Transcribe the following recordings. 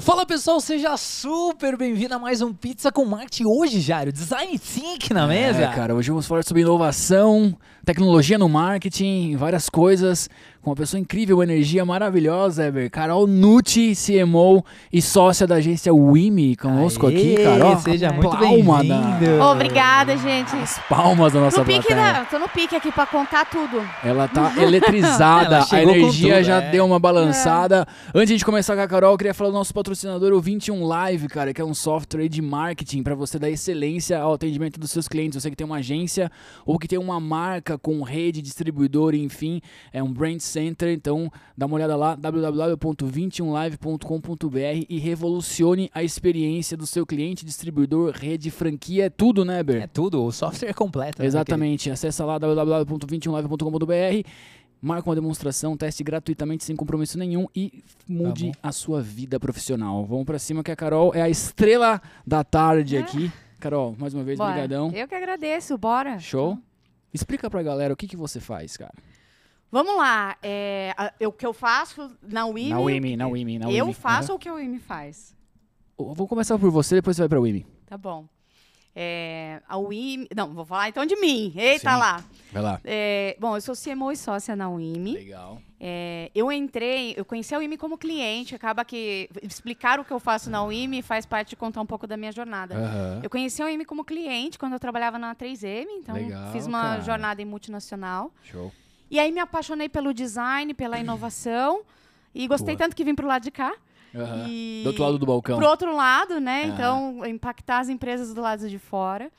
Fala pessoal, seja super bem-vindo a mais um Pizza com Marketing. Hoje, Jário, Design Think na mesa. É, cara, hoje vamos falar sobre inovação, tecnologia no marketing, várias coisas com uma pessoa incrível, uma energia maravilhosa, Eber. Carol Nucci, CMO e sócia da agência Wimi, conosco Aê, aqui, Carol. Seja muito Palma bem-vindo. da- Obrigada, gente. As palmas da nossa No pique, plateia. da, tô no pique aqui pra contar tudo. Ela tá eletrizada, Ela a energia tudo, já é. deu uma balançada. Antes de começar com a Carol, eu queria falar do nosso patrocinador, o 21 Live, cara, que é um software de marketing para você dar excelência ao atendimento dos seus clientes. Você que tem uma agência ou que tem uma marca com rede, distribuidor, enfim, é um brand center. Então, dá uma olhada lá, www.21live.com.br e revolucione a experiência do seu cliente, distribuidor, rede, franquia, é tudo, né, Ber? É tudo, o software é completo. né, Exatamente. Acesse lá www.21live.com.br. Marca uma demonstração, teste gratuitamente, sem compromisso nenhum e mude bom. a sua vida profissional. Vamos pra cima que a Carol é a estrela da tarde aqui. Carol, mais uma vez, Bora. brigadão. Eu que agradeço, bora. Show? Explica pra galera o que, que você faz, cara. Vamos lá. É, a- eu- o que eu faço na Wimi. Na Wimi, na Wimi, na Eu Wimi. faço o que a Wimi faz. Aham. Vou começar por você, depois você vai pra Wimi. Tá bom. É, a Wimi. Não, vou falar então de mim. Eita Sim. lá. Vai lá. É, bom, eu sou CMO e sócia na Wimi. Legal. É, eu entrei, eu conheci a Wimi como cliente, acaba que explicar o que eu faço na Wimi faz parte de contar um pouco da minha jornada. Aham. Eu conheci a Wimi como cliente quando eu trabalhava na 3M, então Legal, fiz uma cara. jornada em multinacional. Show. E aí me apaixonei pelo design, pela inovação e gostei Boa. tanto que vim pro lado de cá. Aham. E Do outro lado do balcão. pro outro lado, né? Aham. Então, impactar as empresas do lado de fora.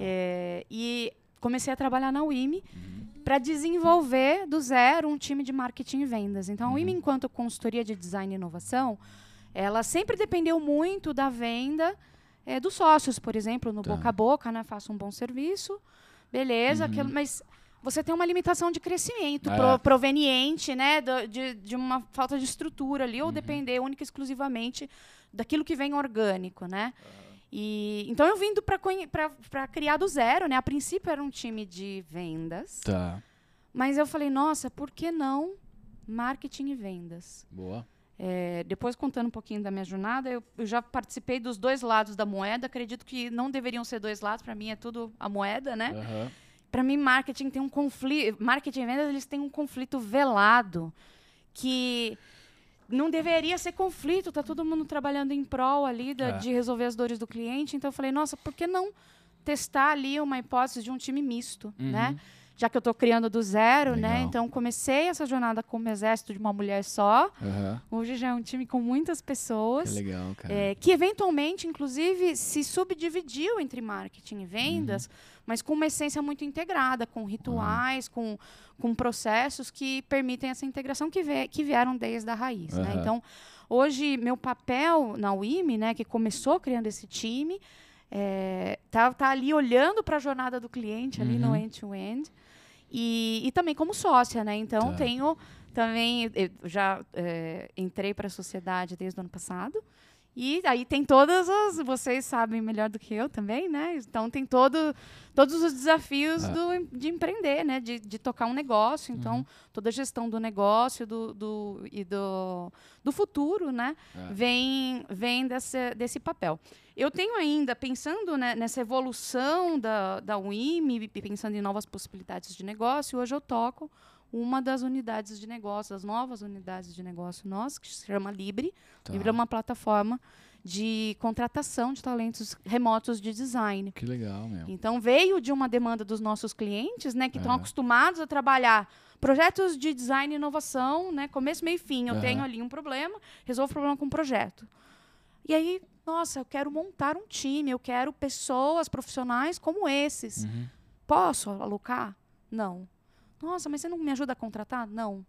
É, e comecei a trabalhar na Wimi Uhum. para desenvolver do zero um time de marketing e vendas. Então, a Wimi, Uhum. enquanto consultoria de design e inovação, ela sempre dependeu muito da venda é, dos sócios, por exemplo, no Tá. boca a boca, né? Faço um bom serviço, beleza, Uhum. aquilo- mas você tem uma limitação de crescimento É. pro- proveniente, né, do- de, de uma falta de estrutura ali, Uhum. ou depender única e exclusivamente daquilo que vem orgânico, né? E, então eu vindo para criar do zero, né? A princípio era um time de vendas, Tá. mas eu falei, nossa, por que não marketing e vendas? Boa. É, depois contando um pouquinho da minha jornada, eu, eu já participei dos dois lados da moeda. Acredito que não deveriam ser dois lados. Para mim é tudo a moeda, né? Aham. Para mim marketing tem um conflito, marketing e vendas eles têm um conflito velado que não deveria ser conflito. Tá todo mundo trabalhando em prol ali da- É. de resolver as dores do cliente. Então eu falei, nossa, por que não testar ali uma hipótese de um time misto, Uhum. né? Já que eu estou criando do zero, né? Legal. Então comecei essa jornada como exército de uma mulher só. Aham. Hoje já é um time com muitas Que pessoas. legal, cara. é, que eventualmente, inclusive, se subdividiu entre marketing e vendas, Uhum. Mas com uma essência muito integrada, com rituais, com, com processos que permitem essa integração que, ve- que vieram desde a raiz. né? Aham. Então, hoje, meu papel na UIME, né, que começou criando esse time, é, tá, tá ali olhando para a jornada do cliente, ali no Uhum. end-to-end, e, e também como sócia, né? Então, Tá. tenho também, já é, entrei para a sociedade desde o ano passado, e aí tem todas as, vocês sabem melhor do que eu também, né? Então tem todo, todos os desafios Ah. do, de empreender, né? De, de tocar um negócio. Então, Uhum. toda a gestão do negócio do, do, e do, do futuro, né? É. Vem, vem desse, desse papel. Eu tenho ainda, pensando né, nessa evolução da, da UIM, pensando em novas possibilidades de negócio, hoje eu toco uma das unidades de negócio, das novas unidades de negócio nossas, que se chama Libre. Tá. Libre é uma plataforma de contratação de talentos remotos de design. Que legal, meu. Então veio de uma demanda dos nossos clientes, né, que estão Aham. acostumados a trabalhar projetos de design e inovação, né, começo, meio e fim. Eu tenho ali um problema, resolvo o problema com um projeto. E aí, nossa, eu quero montar um time, eu quero pessoas profissionais como esses. Uhum. Posso alocar? Não. Nossa, mas você não me ajuda a contratar? Não.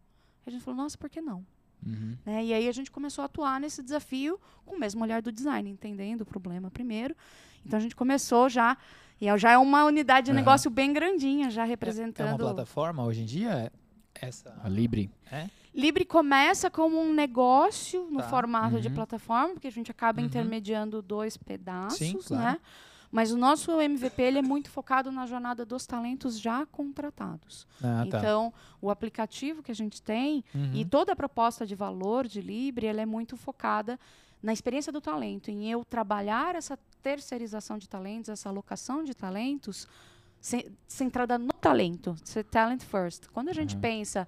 A gente falou, nossa, por que não? Uhum. né? E aí a gente começou a atuar nesse desafio com o mesmo olhar do design, entendendo o problema primeiro. Então a gente começou já, e é- já é uma unidade de Aham. negócio bem grandinha, já É uma representando. plataforma hoje em dia? Essa. A Libre. É? Libre começa como um negócio no Tá. formato de Uhum. plataforma, porque a gente acaba Uhum. intermediando dois pedaços, Sim, claro. né? Mas o nosso MVP ele é muito focado na jornada dos talentos já contratados. Ah, tá. Então, o aplicativo que a gente tem Uhum. e toda a proposta de valor de Libre ela é muito focada na experiência do talento, em eu trabalhar essa terceirização de talentos, essa alocação de talentos, ce- centrada no talento, ser talent first. Quando a gente Uhum. pensa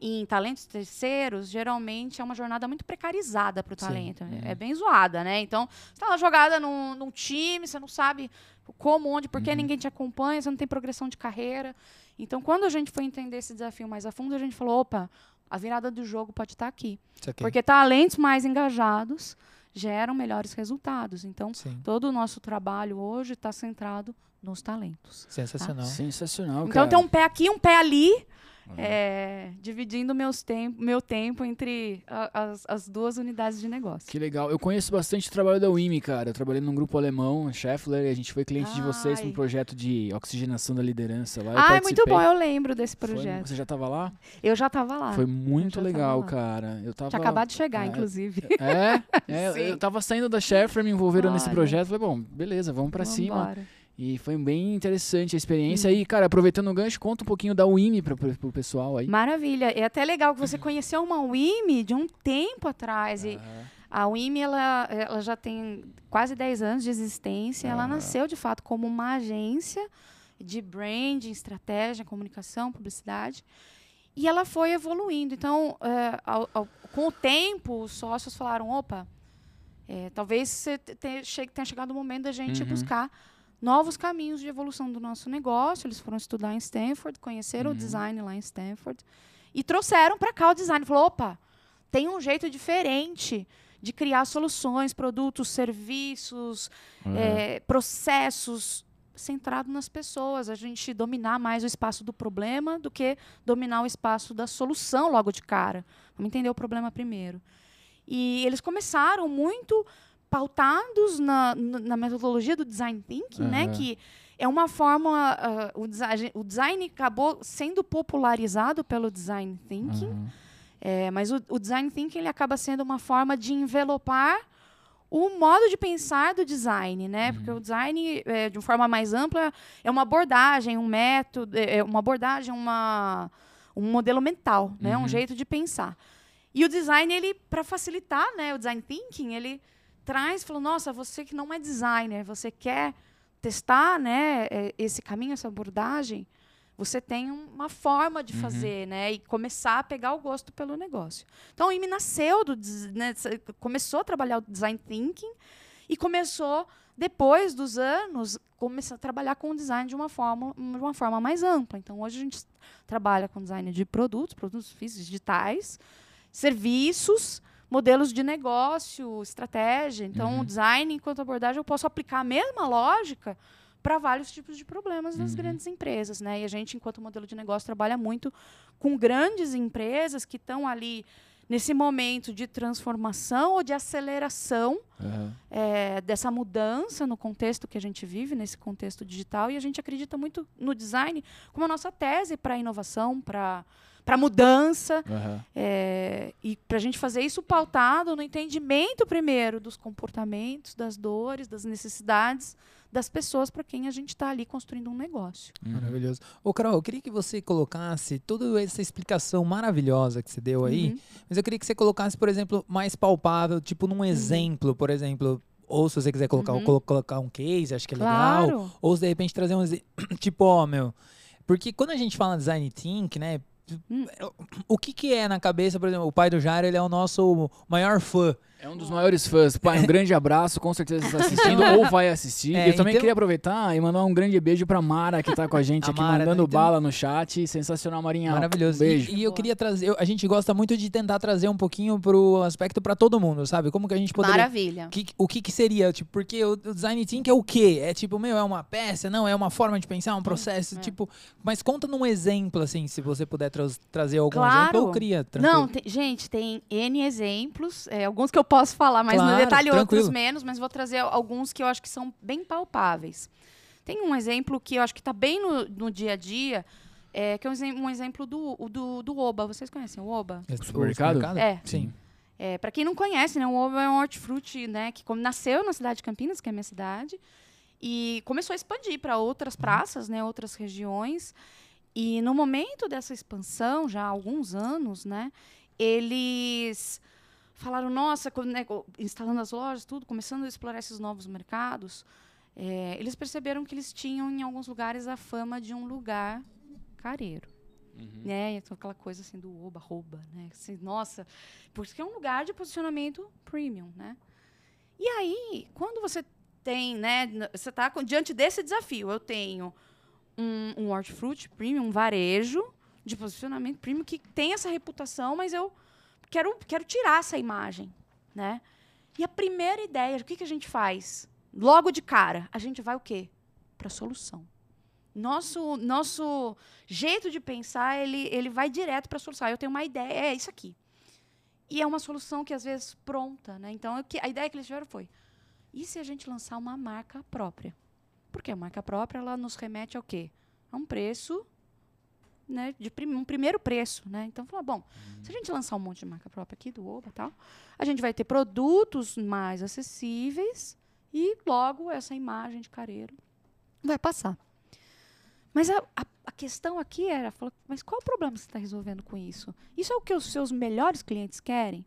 em talentos terceiros, geralmente é uma jornada muito precarizada para o Sim. talento. Uhum. É bem zoada, né? Então, você está lá jogada num, num time, você não sabe como, onde, por que Uhum. ninguém te acompanha, você não tem progressão de carreira. Então, quando a gente foi entender esse desafio mais a fundo, a gente falou, opa, a virada do jogo pode estar aqui. Isso aqui. Porque talentos mais engajados geram melhores resultados. Então, Sim. todo o nosso trabalho hoje está centrado nos talentos. Sensacional. Sensacional, Então, cara. tem um pé aqui, um pé ali, Uhum. é, dividindo meus tem meu tempo entre a- as, as duas unidades de negócio. Que legal. Eu conheço bastante o trabalho da WIMI, cara. Eu trabalhei num grupo alemão, Scheffler, e a gente foi cliente de vocês Ai. num projeto de oxigenação da liderança lá. Ah, é muito bom, eu lembro desse Foi- projeto. você já tava lá? Eu já estava lá. Foi muito legal, cara. Eu tava... Tinha acabado de chegar, Ah, inclusive. É, é eu tava saindo da Scheffler, me envolveram nesse projeto. Falei, bom, beleza, vamos pra cima. E foi bem interessante a Hum. experiência. E, cara, aproveitando o gancho, conta um pouquinho da pro, pro, pro pessoal aí. Maravilha. É até legal que você conheceu uma WIMI de um tempo atrás. E Aham. a WIMI, ela, ela já tem quase 10 anos de existência. Ela Aham. nasceu, de fato, como uma agência de branding, estratégia, comunicação, publicidade. E ela foi evoluindo. Então, é, ao- ao- com o tempo, os sócios falaram, opa, é, talvez tenha chegado o momento da gente Uhum. buscar novos caminhos de evolução do nosso negócio. Eles foram estudar em Stanford, conheceram Uhum. o design lá em Stanford e trouxeram para cá o design. Falou, opa, tem um jeito diferente de criar soluções, produtos, serviços, Uhum. é, processos centrado nas pessoas, a gente dominar mais o espaço do problema do que dominar o espaço da solução logo de cara. Vamos entender o problema primeiro. E eles começaram muito pautados na, na metodologia do design thinking, né? Aham. Que é uma forma. ah, o, design, o design acabou sendo popularizado pelo design thinking. Aham. É, mas o, o design thinking ele acaba sendo uma forma de envelopar o modo de pensar do design, né? Porque o design, é, de uma forma mais ampla, é uma abordagem, um método, é é uma abordagem, uma, um modelo mental, né? Uhum. Um jeito de pensar. E o design, ele, para facilitar, né? O design thinking, ele traz, falou, nossa, você que não é designer, você quer testar, né? é, Esse caminho, essa abordagem, você tem uma forma de Uhum. fazer, né? E começar a pegar o gosto pelo negócio. Então, o IME nasceu, do, né, começou a trabalhar o design thinking e começou, depois dos anos, começar a trabalhar com o design de uma forma, de uma forma mais ampla. Então, hoje a gente trabalha com design de produtos, produtos físicos, digitais, serviços, modelos de negócio, estratégia. Então, Uhum. o design, enquanto abordagem, eu posso aplicar a mesma lógica para vários tipos de problemas das Uhum. grandes empresas, né? E a gente, enquanto modelo de negócio, trabalha muito com grandes empresas que estão ali nesse momento de transformação ou de aceleração Aham. é, dessa mudança no contexto que a gente vive, nesse contexto digital, e a gente acredita muito no design como a nossa tese para a inovação, para para mudança, Aham. é, e para a gente fazer isso pautado no entendimento primeiro dos comportamentos, das dores, das necessidades das pessoas para quem a gente está ali construindo um negócio. Uhum. Maravilhoso. Ô, Carol, eu queria que você colocasse toda essa explicação maravilhosa que você deu aí, Uhum. mas eu queria que você colocasse, por exemplo, mais palpável, tipo num exemplo, por exemplo, ou se você quiser colocar, Uhum. colo- colocar um case, acho que é legal, Claro. ou se de repente trazer um exemplo, tipo, ó, meu, porque quando a gente fala design think, né. O que que é na cabeça, por exemplo, o pai do Jairo, ele é o nosso maior fã. É um dos maiores fãs. Pai, um grande abraço, com certeza está assistindo ou vai assistir. É, eu também então- queria aproveitar e mandar um grande beijo pra Mara, que tá com a gente A aqui, Mara, mandando então- bala no chat. Sensacional, Marinha. Maravilhoso. Um beijo. E, e eu queria trazer, eu- a gente gosta muito de tentar trazer um pouquinho pro aspecto pra todo mundo, sabe? Como que a gente poderia Maravilha. que- o que que seria? Tipo, porque o, o design thinking é o quê? É tipo, meu, é uma peça? Não, é uma forma de pensar, um processo, é. tipo... Mas conta num exemplo, assim, se você puder tra- trazer algum Claro. exemplo, eu queria, tranquilo. Não, tem- gente, tem N exemplos, é, alguns que eu posso falar mais Claro, no detalhe, outros tranquilo. menos, mas vou trazer alguns que eu acho que são bem palpáveis. Tem um exemplo que eu acho que está bem no, no dia a dia, é, que é um, um exemplo do, do, do Oba. Vocês conhecem o Oba? Esse- Supermercado? É. Sim. É, para quem não conhece, né, o Oba é um hortifruti, né, que como nasceu na cidade de Campinas, que é a minha cidade, e começou a expandir para outras praças, né, outras regiões. E no momento dessa expansão, já há alguns anos, né, eles falaram, nossa, né, instalando as lojas, tudo, começando a explorar esses novos mercados, é, eles perceberam que eles tinham, em alguns lugares, a fama de um lugar careiro. Né? Então, aquela coisa assim do oba, rouba, né? Assim, nossa, porque é um lugar de posicionamento premium, né? E aí, quando você tem, né, você está diante desse desafio, eu tenho um, um hortifruti premium, um varejo de posicionamento premium que tem essa reputação, mas eu quero, quero tirar essa imagem, né? E a primeira ideia, o que, que a gente faz? Logo de cara, a gente vai o quê? Para a solução. Nosso, nosso jeito de pensar, ele, ele vai direto para a solução. Eu tenho uma ideia, é isso aqui. E é uma solução que, às vezes, pronta. Né? Então, a ideia que eles tiveram foi, e se a gente lançar uma marca própria? Porque a marca própria, ela nos remete ao quê? A um preço, né, de prim- um primeiro preço, né? Então, falou, bom, se a gente lançar um monte de marca própria aqui, do Oba e tal, a gente vai ter produtos mais acessíveis e, logo, essa imagem de careiro vai passar. Mas a, a, a questão aqui era, falou, mas qual o problema que você está resolvendo com isso? Isso é o que os seus melhores clientes querem?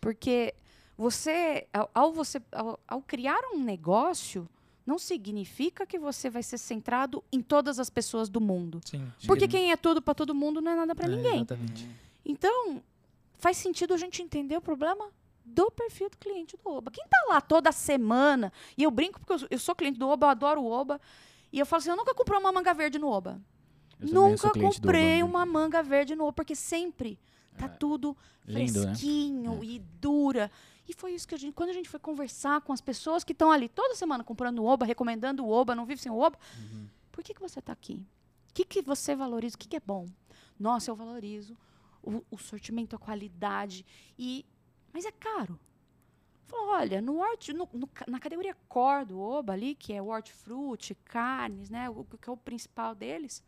Porque você, ao, ao você, ao, ao criar um negócio, não significa que você vai ser centrado em todas as pessoas do mundo. Sim. Porque quem é tudo para todo mundo não é nada para É, ninguém. Exatamente. Então, faz sentido a gente entender o problema do perfil do cliente do Oba. Quem tá lá toda semana, e eu brinco porque eu sou, eu sou cliente do Oba, eu adoro o Oba, e eu falo assim, eu nunca comprei uma manga verde no Oba. Eu Nunca comprei Oba, né? uma manga verde no Oba, porque sempre tá tudo Lindo, né? fresquinho e dura. E foi isso que a gente, quando a gente foi conversar com as pessoas que estão ali toda semana comprando Oba, recomendando Oba, não vive sem Oba, Uhum. por que, que você está aqui? O que, que você valoriza? O que, que é bom? Nossa, eu valorizo o, o sortimento, a qualidade. E, mas é caro. Falou, olha, no horti, no- no na categoria core do Oba ali, que é hortifruti, carnes, né, o, que é o principal deles,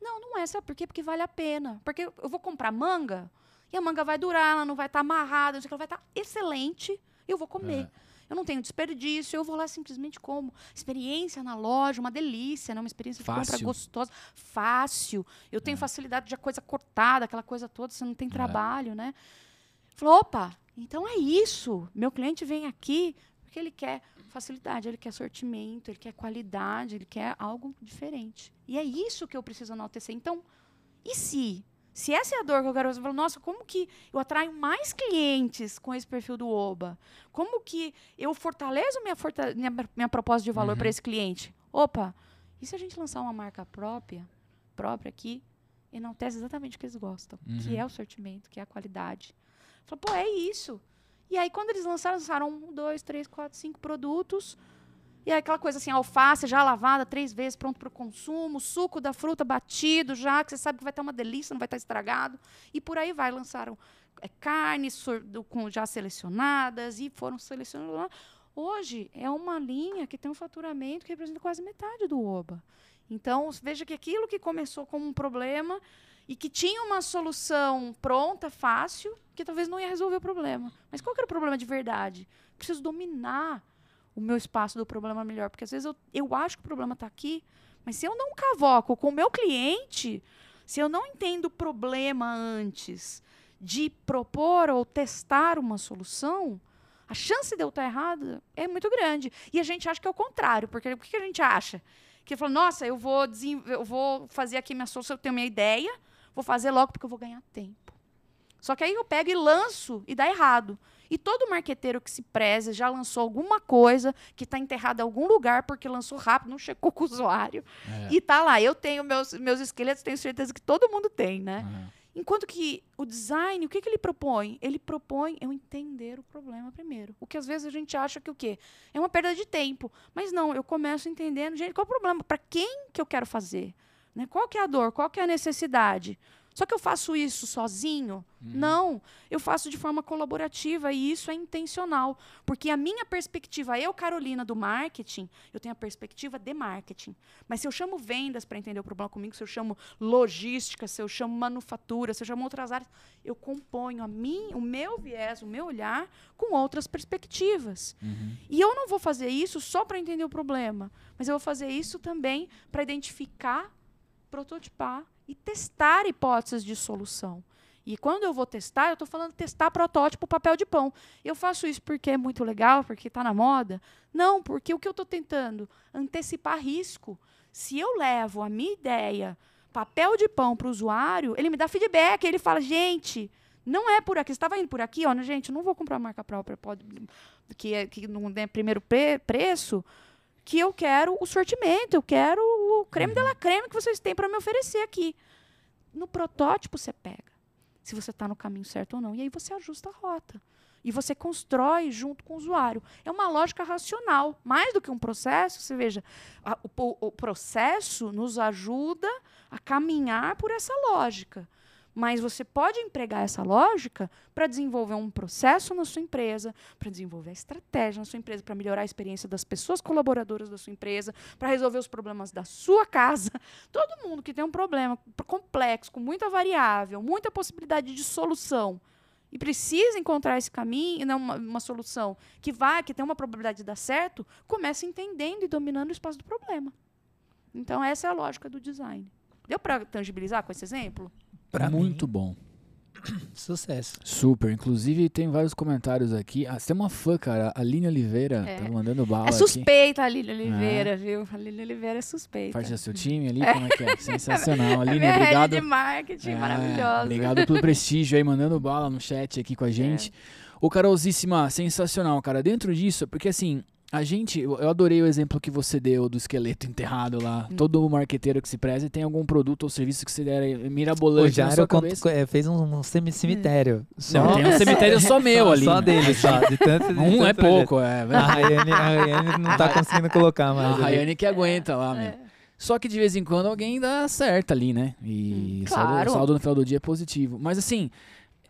não, não é, sabe por quê? Porque vale a pena. Porque eu vou comprar manga a manga vai durar, ela não vai estar amarrada, o que, ela vai estar excelente, eu vou comer. Eu não tenho desperdício, eu vou lá simplesmente como. Experiência na loja, uma delícia, né? Uma experiência de compra Fácil. gostosa, fácil. Eu tenho facilidade de a coisa cortada, aquela coisa toda, você não tem trabalho, né? Falou, opa, então é isso. Meu cliente vem aqui porque ele quer facilidade, ele quer sortimento, ele quer qualidade, ele quer algo diferente. E é isso que eu preciso enaltecer. Então, e se? Se essa é a dor que eu quero, eu falo, nossa, como que eu atraio mais clientes com esse perfil do Oba? Como que eu fortaleço minha, forta minha, minha proposta de valor para esse cliente? Opa, e se a gente lançar uma marca própria, própria aqui, enaltece exatamente o que eles gostam, que Uhum. é o sortimento, que é a qualidade. Falei, pô, é isso. E aí, quando eles lançaram, lançaram um, dois, três, quatro, cinco produtos. E aí, aquela coisa assim, alface já lavada três vezes, pronto para o consumo, suco da fruta batido já, que você sabe que vai estar uma delícia, não vai estar estragado. E por aí vai. Lançaram é, carnes já selecionadas e foram selecionando lá. Hoje é uma linha que tem um faturamento que representa quase metade do OBA. Então, veja que aquilo que começou como um problema e que tinha uma solução pronta, fácil, que talvez não ia resolver o problema. Mas qual que era o problema de verdade? Preciso dominar o meu espaço do problema melhor, porque às vezes eu, eu acho que o problema está aqui, mas se eu não cavoco com o meu cliente, se eu não entendo o problema antes de propor ou testar uma solução, a chance de eu estar errada é muito grande. E a gente acha que é o contrário, porque o que a gente acha? Que fala, nossa, eu vou, eu vou fazer aqui minha solução, eu tenho minha ideia, vou fazer logo porque eu vou ganhar tempo. Só que aí eu pego e lanço e dá errado. E todo marqueteiro que se preze já lançou alguma coisa que está enterrada em algum lugar porque lançou rápido, não checou com o usuário. É. E tá lá. Eu tenho meus, meus esqueletos, tenho certeza que todo mundo tem, né? Enquanto que o design, o que, que ele propõe? Ele propõe eu entender o problema primeiro. O que às vezes a gente acha que o quê? É uma perda de tempo. Mas não, eu começo entendendo, gente, qual é o problema? Para quem que eu quero fazer? Né? Qual que é a dor? Qual que é a necessidade? Só que eu faço isso sozinho? Não, eu faço de forma colaborativa e isso é intencional. Porque a minha perspectiva, eu, Carolina, do marketing, eu tenho a perspectiva de marketing. Mas se eu chamo vendas para entender o problema comigo, se eu chamo logística, se eu chamo manufatura, se eu chamo outras áreas, eu componho a mim, o meu viés, o meu olhar com outras perspectivas. E eu não vou fazer isso só para entender o problema, mas eu vou fazer isso também para identificar, prototipar e testar hipóteses de solução. E quando eu vou testar, eu estou falando testar protótipo papel de pão. Eu faço isso porque é muito legal, porque está na moda? Não, porque o que eu estou tentando? Antecipar risco. Se eu levo a minha ideia, papel de pão para o usuário, ele me dá feedback, ele fala, gente, não é por aqui. Você estava indo por aqui, ó, gente, não vou comprar marca própria, pode, que, é, que não é primeiro pre preço, que eu quero o sortimento, eu quero o creme de la creme que vocês têm para me oferecer aqui. No protótipo você pega se você está no caminho certo ou não. E aí você ajusta a rota. E você constrói junto com o usuário. É uma lógica racional, mais do que um processo. Você veja, a, o, o processo nos ajuda a caminhar por essa lógica. Mas você pode empregar essa lógica para desenvolver um processo na sua empresa, para desenvolver a estratégia na sua empresa, para melhorar a experiência das pessoas colaboradoras da sua empresa, para resolver os problemas da sua casa. Todo mundo que tem um problema complexo, com muita variável, muita possibilidade de solução, e precisa encontrar esse caminho, né, uma, uma solução que vai, que tem uma probabilidade de dar certo, começa entendendo e dominando o espaço do problema. Então, essa é a lógica do design. Deu para tangibilizar com esse exemplo? Pra Muito mim, bom. Sucesso. Super. Inclusive, tem vários comentários aqui. Ah, você tem uma fã, cara. A Aline Oliveira é. tá mandando bala. É suspeita aqui. a Aline Oliveira, é. viu? A Aline Oliveira é suspeita. Parte do seu time ali? É. Como é que é? Sensacional. Aline, é obrigado. de marketing é, maravilhosa. Obrigado pelo prestígio aí, mandando bala no chat aqui com a gente. É. Ô, Carolzíssima, sensacional, cara. Dentro disso, porque assim, a gente, eu adorei o exemplo que você deu do esqueleto enterrado lá. Hum. Todo marqueteiro que se preze tem algum produto ou serviço que se der mirabolante. O Jairo conto, é, fez um, um cemitério. Não, tem um cemitério só meu só, ali. Só né? dele, só. De tanto, de um é pouco, é. A Rayane, a Rayane não tá conseguindo colocar mais. A Rayane que aguenta lá, é. meu. Só que de vez em quando alguém dá certo ali, né? E hum, claro. saldo, saldo no final do dia é positivo. Mas assim,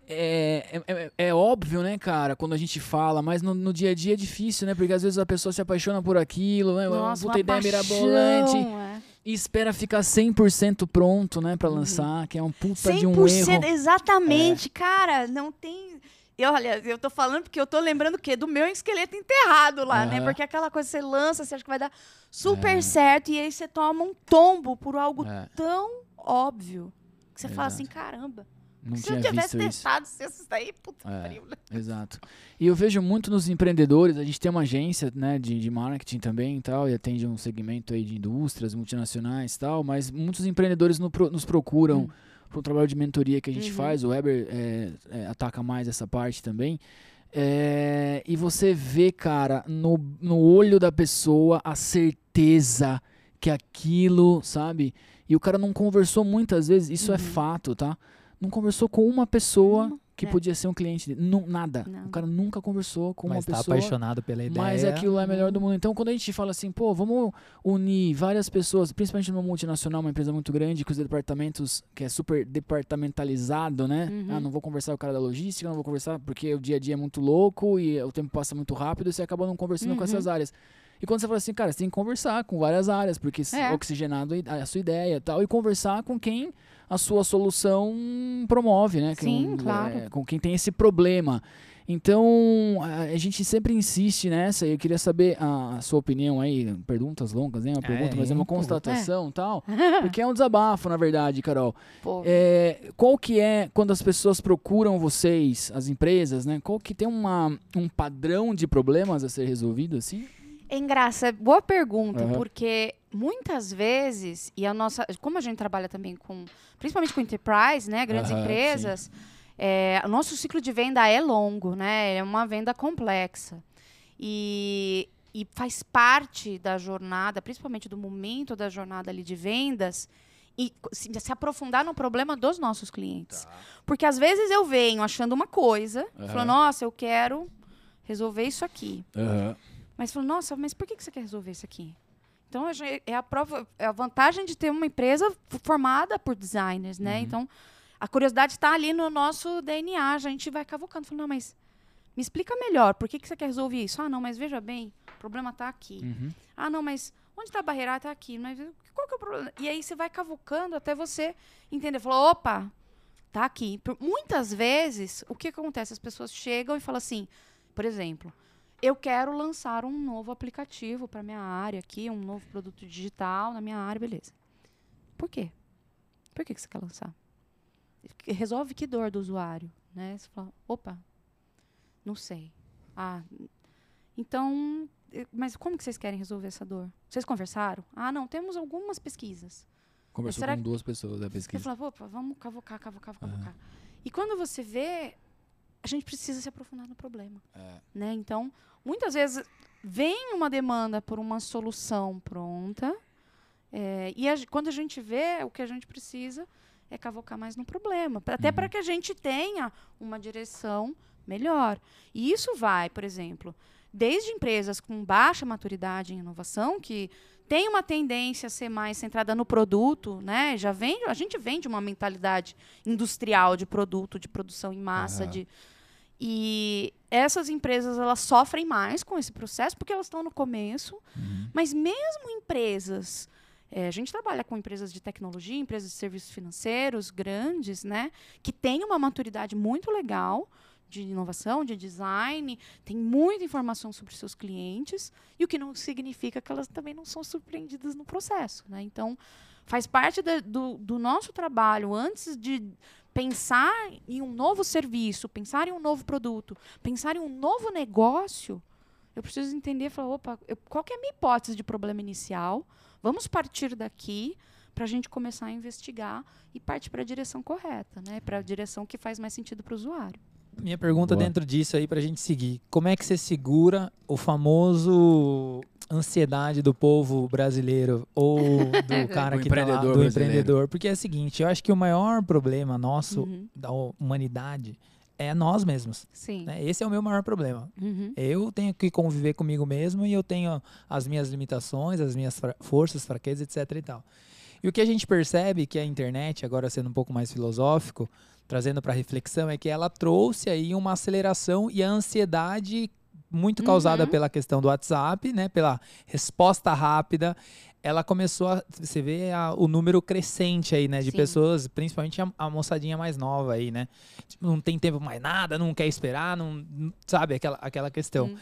é, é, é, é, óbvio, né, cara, quando a gente fala, mas no, no, dia a dia é difícil, né? Porque às vezes a pessoa se apaixona por aquilo, né? Nossa, uma puta ideia paixão, mirabolante. É. E espera ficar 100% pronto, né, pra uhum. lançar, uhum. que é um puta de um erro. Exatamente, é. cara, não tem... Eu, olha, eu tô falando porque eu tô lembrando o quê? Do meu esqueleto enterrado lá, uhum. né? Porque aquela coisa você lança, você acha que vai dar super é. certo, e aí você toma um tombo por algo é. tão óbvio. Que você Exato. fala assim, caramba não Se tinha eu tivesse testado isso. isso daí, puta é, frio, né? Exato. E eu vejo muito nos empreendedores, a gente tem uma agência né, de, de marketing também e tal, e atende um segmento aí de indústrias multinacionais e tal, mas muitos empreendedores no, nos procuram hum. para o trabalho de mentoria que a gente uhum. faz, o Weber é, é, ataca mais essa parte também. É, e você vê, cara, no, no olho da pessoa a certeza que aquilo, sabe? E o cara não conversou muitas vezes, isso é uhum. é fato, tá? Não conversou com uma pessoa que é. podia ser um cliente dele. Não, nada. Não. O cara nunca conversou com mas uma tá pessoa. apaixonado pela ideia. Mas aquilo é melhor do mundo. Então, quando a gente fala assim, pô, vamos unir várias pessoas, principalmente numa multinacional, uma empresa muito grande, com os departamentos, que é super departamentalizado, né? Uhum. Ah, não vou conversar com o cara da logística, não vou conversar porque o dia a dia é muito louco e o tempo passa muito rápido e você acaba não conversando uhum. com essas áreas. E quando você fala assim, cara, você tem que conversar com várias áreas, porque é. oxigenado a sua ideia e tal, e conversar com quem a sua solução promove, né? Sim, com, claro. É, com quem tem esse problema. Então, a gente sempre insiste nessa, e eu queria saber a, sua opinião aí, perguntas longas, né? Uma é, pergunta, mas é uma constatação e é. tal. Porque é um desabafo, na verdade, Carol. É, qual que é, quando as pessoas procuram vocês, as empresas, né? Qual que tem uma, um padrão de problemas a ser resolvido, assim? É engraçado, boa pergunta, uhum. porque muitas vezes, e a nossa, como a gente trabalha também com, principalmente com enterprise, né, grandes uhum, empresas, é, o nosso ciclo de venda é longo, né, é uma venda complexa. E, e faz parte da jornada, principalmente do momento da jornada ali de vendas, e se, se aprofundar no problema dos nossos clientes. Tá. Porque às vezes eu venho achando uma coisa, uhum. falando, nossa, eu quero resolver isso aqui. Uhum. Mas falou, nossa, mas por que você quer resolver isso aqui? Então, é a prova, é a vantagem de ter uma empresa formada por designers, né? Uhum. Então, a curiosidade está ali no nosso DNA, a gente vai cavucando. Falando, não, mas me explica melhor, por que, que você quer resolver isso? Ah, não, mas veja bem, o problema está aqui. Uhum. Ah, não, mas onde está a barreira? Está aqui. Mas qual que é o problema? E aí você vai cavucando até você entender. Falou, opa, tá aqui. Por, muitas vezes, o que, que acontece? As pessoas chegam e falam assim, por exemplo, eu quero lançar um novo aplicativo para minha área aqui, um novo produto digital na minha área, beleza. Por quê? Por que, que você quer lançar? resolve que dor do usuário, né? Você fala, opa, não sei. Ah, então, mas como que vocês querem resolver essa dor? Vocês conversaram? Ah, não, temos algumas pesquisas. Conversou com que- duas pessoas da Você pesquisa. fala, opa, vamos cavocar, cavocar, cavocar. E quando você vê, a gente precisa se aprofundar no problema. É. Né? Então, muitas vezes vem uma demanda por uma solução pronta, é, e a quando a gente vê, o que a gente precisa é cavocar mais no problema, até Uhum. para que a gente tenha uma direção melhor. E isso vai, por exemplo, desde empresas com baixa maturidade em inovação, que tem uma tendência a ser mais centrada no produto, né? Já vem, a gente vem de uma mentalidade industrial de produto, de produção em massa, Aham. de e essas empresas elas sofrem mais com esse processo porque elas estão no começo, Uhum. mas mesmo empresas, eh, a gente trabalha com empresas de tecnologia, empresas de serviços financeiros grandes, né, que têm uma maturidade muito legal de inovação, de design, tem muita informação sobre seus clientes, e o que não significa que elas também não são surpreendidas no processo. Né? Então, faz parte da- do, do nosso trabalho, antes de pensar em um novo serviço, pensar em um novo produto, pensar em um novo negócio, eu preciso entender, falar, opa, eu- qual que é a minha hipótese de problema inicial? Vamos partir daqui para a gente começar a investigar e partir para a direção correta, né? Para a direção que faz mais sentido para o usuário. Minha pergunta Boa. dentro disso aí pra gente seguir. Como é que você segura o famoso ansiedade do povo brasileiro ou do cara Do que tá lá, empreendedor do brasileiro. empreendedor? Porque é o seguinte, eu acho que o maior problema nosso Uhum. da humanidade é nós mesmos. Sim. né? Esse é o meu maior problema. Uhum. Eu tenho que conviver comigo mesmo e eu tenho as minhas limitações, as minhas fra- forças, fraquezas, etc e tal. E o que a gente percebe que a internet, agora sendo um pouco mais filosófico, trazendo para reflexão, é que ela trouxe aí uma aceleração e a ansiedade muito causada Uhum. pela questão do WhatsApp, né, pela resposta rápida. Ela começou a, você vê a- o número crescente aí, né, de Sim. pessoas, principalmente a, a moçadinha mais nova aí, né? Tipo, não tem tempo mais nada, não quer esperar, não, sabe aquela, aquela questão. Hum.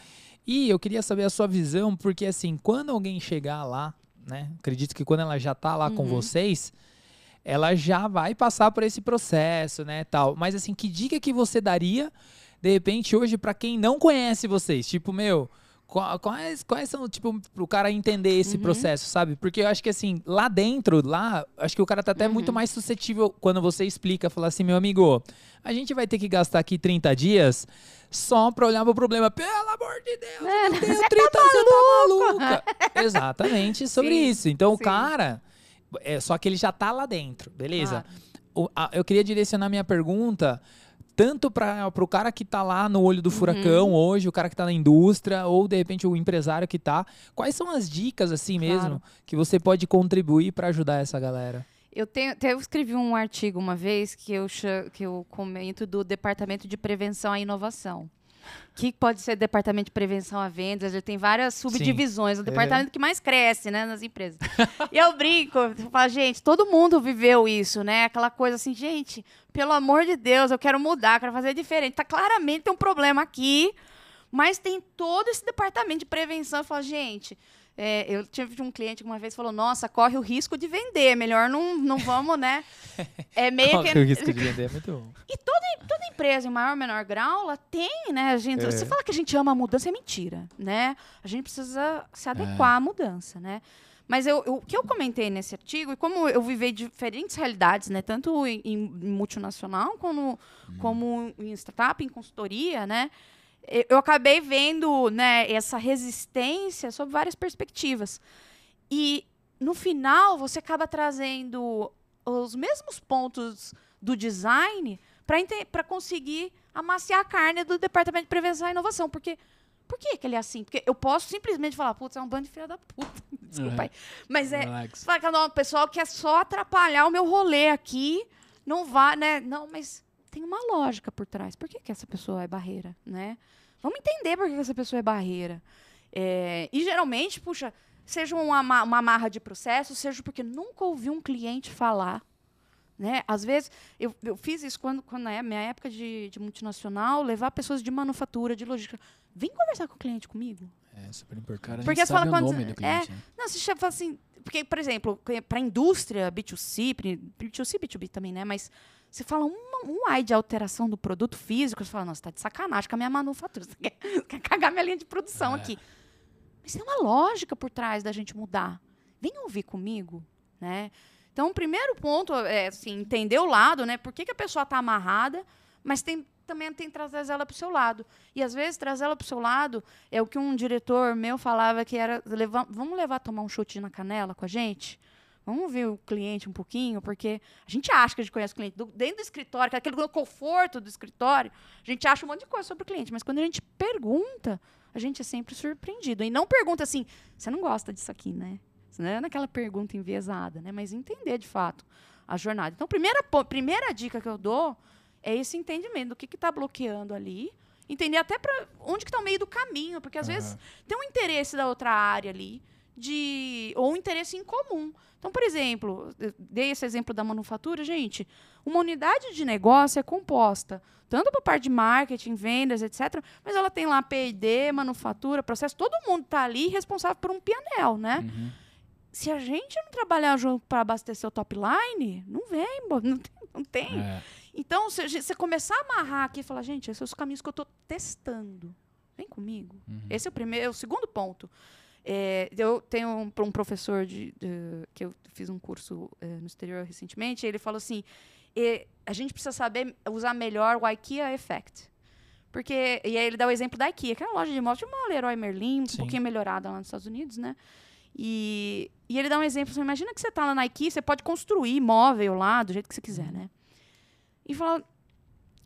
E eu queria saber a sua visão, porque assim, quando alguém chegar lá, né? Acredito que quando ela já tá lá com Uhum. vocês, ela já vai passar por esse processo, né, tal. Mas assim, que dica que você daria de repente hoje pra quem não conhece vocês? Tipo, meu, qua- quais quais são, tipo, pro cara entender esse Uhum. processo, sabe? Porque eu acho que assim, lá dentro, lá, acho que o cara tá até muito Uhum. mais suscetível quando você explica, falar assim, meu amigo, a gente vai ter que gastar aqui 30 dias só pra olhar pro problema. Pelo amor de Deus, É, meu Deus, você 30 tá você tá maluca. Exatamente sobre Sim, isso. Então o sim. cara, é, só que ele já tá lá dentro, beleza? Claro. O- a- eu queria direcionar minha pergunta tanto para o cara que tá lá no olho do Uhum. furacão hoje, o cara que tá na indústria, ou de repente o empresário que tá. Quais são as dicas, assim mesmo, Claro. que você pode contribuir para ajudar essa galera? Eu, tenho, até eu escrevi um artigo uma vez que eu, que eu comento do Departamento de Prevenção à Inovação. Que pode ser Departamento de Prevenção à Vendas, já tem várias subdivisões, o departamento que mais cresce né, nas empresas. e eu brinco, eu falo, gente, todo mundo viveu isso, né? Aquela coisa assim, gente, pelo amor de Deus, eu quero mudar, quero fazer diferente. Tá claramente tem um problema aqui, mas tem todo esse departamento de prevenção. Eu falo, gente, é, eu tive um cliente que uma vez falou, nossa, corre o risco de vender, melhor não, não vamos, né? É meio Qual que. é o risco de vender? É muito bom. E toda, toda empresa, em maior ou menor grau, ela tem, né? A gente, É. Você fala que a gente ama a mudança, é mentira, né? A gente precisa se adequar à mudança, né? Mas eu, eu- o que eu comentei nesse artigo, e como eu vivei diferentes realidades, né? Tanto em, em multinacional, como, como em startup, em consultoria, né? Eu acabei vendo né, essa resistência sob várias perspectivas. E, no final, você acaba trazendo os mesmos pontos do design para conseguir amaciar a carne do Departamento de Prevenção e Inovação. Porque, por que, que ele é assim? Porque eu posso simplesmente falar, putz, é um bando de filha da puta. Desculpa É. aí. Mas é, Relax. Fala que não, o pessoal quer só atrapalhar o meu rolê aqui, não vai, né? Não, mas tem uma lógica por trás. Por que, que essa pessoa é barreira, né? Vamos entender por que, que essa pessoa é barreira. É, e geralmente, puxa, seja uma, ma- uma amarra de processo, seja porque nunca ouvi um cliente falar. Né? Às vezes, eu, eu fiz isso quando, quando na minha época de, de multinacional, levar pessoas de manufatura, de logística. Vem conversar com o cliente comigo. É super importante. Porque você fala o quando- nome do é, cliente. né? Não, você fala assim, porque, por exemplo, para a indústria B2C, B2C, B2B também, né? Mas você fala um, um ai de alteração do produto físico, você fala, nossa, tá de sacanagem com a minha manufatura. Você quer, quer cagar minha linha de produção é. aqui. Mas tem uma lógica por trás da gente mudar. Vem ouvir comigo, né? Então, o primeiro ponto é assim, entender o lado, né? Por que, que a pessoa está amarrada, mas tem, também tem que trazer ela para o seu lado. E às vezes trazer ela para o seu lado é o que um diretor meu falava que era levar, vamos levar tomar um chute na canela com a gente? Vamos ver o cliente um pouquinho, porque a gente acha que a gente conhece o cliente. Do, dentro do escritório, que é aquele conforto do escritório, a gente acha um monte de coisa sobre o cliente. Mas quando a gente pergunta, a gente é sempre surpreendido. E não pergunta assim, você não gosta disso aqui, né? Não é naquela pergunta enviesada, né? Mas entender de fato a jornada. Então, primeira, primeira dica que eu dou é esse entendimento do que está bloqueando ali. Entender até para onde que está o meio do caminho, porque às uhum. vezes tem um interesse da outra área ali, de ou interesse em comum. Então, por exemplo, dei esse exemplo da manufatura, gente. Uma unidade de negócio é composta tanto para parte de marketing, vendas, etc. Mas ela tem lá P&D, manufatura, processo. Todo mundo está ali responsável por um pianel, né? Uhum se a gente não trabalhar junto para abastecer o top line, não vem, não tem. Não tem. É. Então, se você começar a amarrar aqui e falar, gente, esses são os caminhos que eu estou testando. Vem comigo. Uhum. Esse é o primeiro, é o segundo ponto. É, eu tenho um, um professor de, de, que eu fiz um curso é, no exterior recentemente, ele falou assim: a gente precisa saber usar melhor o IKEA Effect. Porque, e aí ele dá o exemplo da IKEA, que é uma loja de imóveis de uma Leroy Merlin, Sim. um pouquinho melhorada lá nos Estados Unidos, né? E, e ele dá um exemplo, assim, imagina que você está lá na IKEA, você pode construir móvel lá do jeito que você quiser, né? E fala,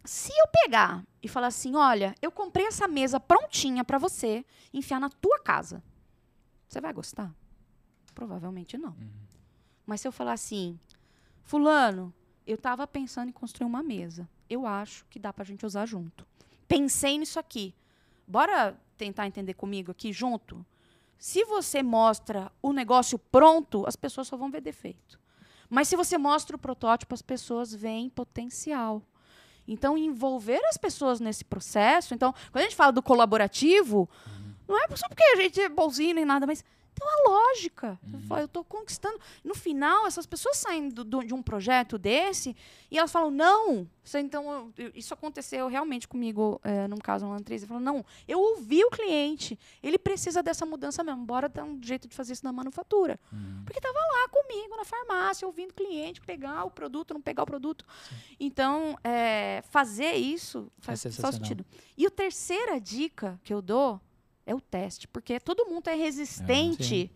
se eu pegar e falar assim, olha, eu comprei essa mesa prontinha para você enfiar na tua casa, você vai gostar? Provavelmente não. Uhum. Mas se eu falar assim, fulano, eu estava pensando em construir uma mesa, eu acho que dá para a gente usar junto. Pensei nisso aqui. Bora tentar entender comigo aqui junto? Se você mostra o negócio pronto, as pessoas só vão ver defeito. Mas se você mostra o protótipo, as pessoas veem potencial. Então, envolver as pessoas nesse processo. Então, quando a gente fala do colaborativo, uhum. Não é só porque a gente é bonzinho nem nada, mas tem uma lógica. Uhum. Eu estou conquistando. No final, essas pessoas saem do, do, de um projeto desse e elas falam, não. Então, isso aconteceu realmente comigo, é, num caso, uma atriz. Falou, não, eu ouvi o cliente. Ele precisa dessa mudança mesmo. Bora dar um jeito de fazer isso na manufatura. Uhum. Porque estava lá comigo, na farmácia, ouvindo o cliente, pegar o produto, não pegar o produto. Sim. Então, é, fazer isso faz é só sentido. E a terceira dica que eu dou é o teste, porque todo mundo é resistente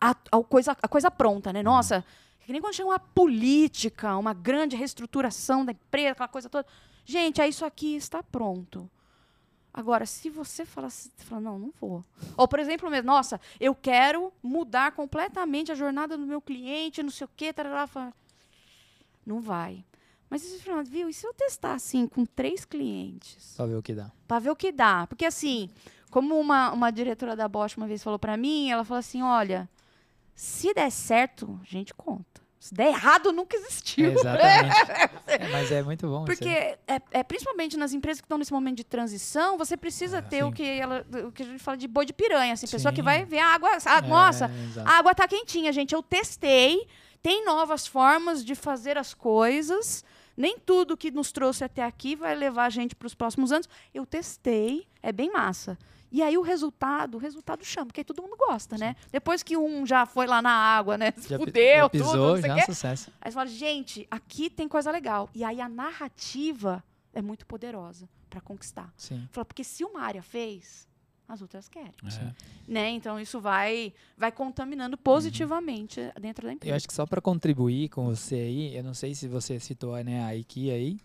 à, à coisa, à coisa pronta, né? Uhum. Nossa, é que nem quando chega uma política, uma grande reestruturação da empresa, aquela coisa toda. Gente, é isso aqui está pronto. Agora, se você fala, você fala, não, não vou. Ou, por exemplo, mesmo, nossa, eu quero mudar completamente a jornada do meu cliente, não sei o quê, tarará, fala, não vai. Mas você fala, viu, e se eu testar assim com três clientes? Para ver o que dá. Para ver o que dá. Porque assim, como uma, uma diretora da Bosch uma vez falou para mim, ela falou assim: olha, se der certo, a gente conta. Se der errado, nunca existiu. É, exatamente. é, mas é muito bom. Porque, é, é, principalmente nas empresas que estão nesse momento de transição, você precisa é, ter o que, ela, o que a gente fala de boi de piranha. Assim, pessoa que vai ver a água. A, é, nossa, exato. a água tá quentinha, gente. Eu testei. Tem novas formas de fazer as coisas. Nem tudo que nos trouxe até aqui vai levar a gente para os próximos anos. Eu testei. É bem massa. E aí o resultado, o resultado chama, porque aí todo mundo gosta, né? Sim. né? Depois que um já foi lá na água, né? Se já, fudeu, já pisou, tudo, já é sucesso. Aí você fala, gente, aqui tem coisa legal. E aí a narrativa é muito poderosa para conquistar. Sim. Fala, porque se uma área fez, as outras querem. É. Né? Então isso vai vai contaminando positivamente uhum. dentro da empresa. Eu acho que só para contribuir com você aí, eu não sei se você citou né, a IKEA aí,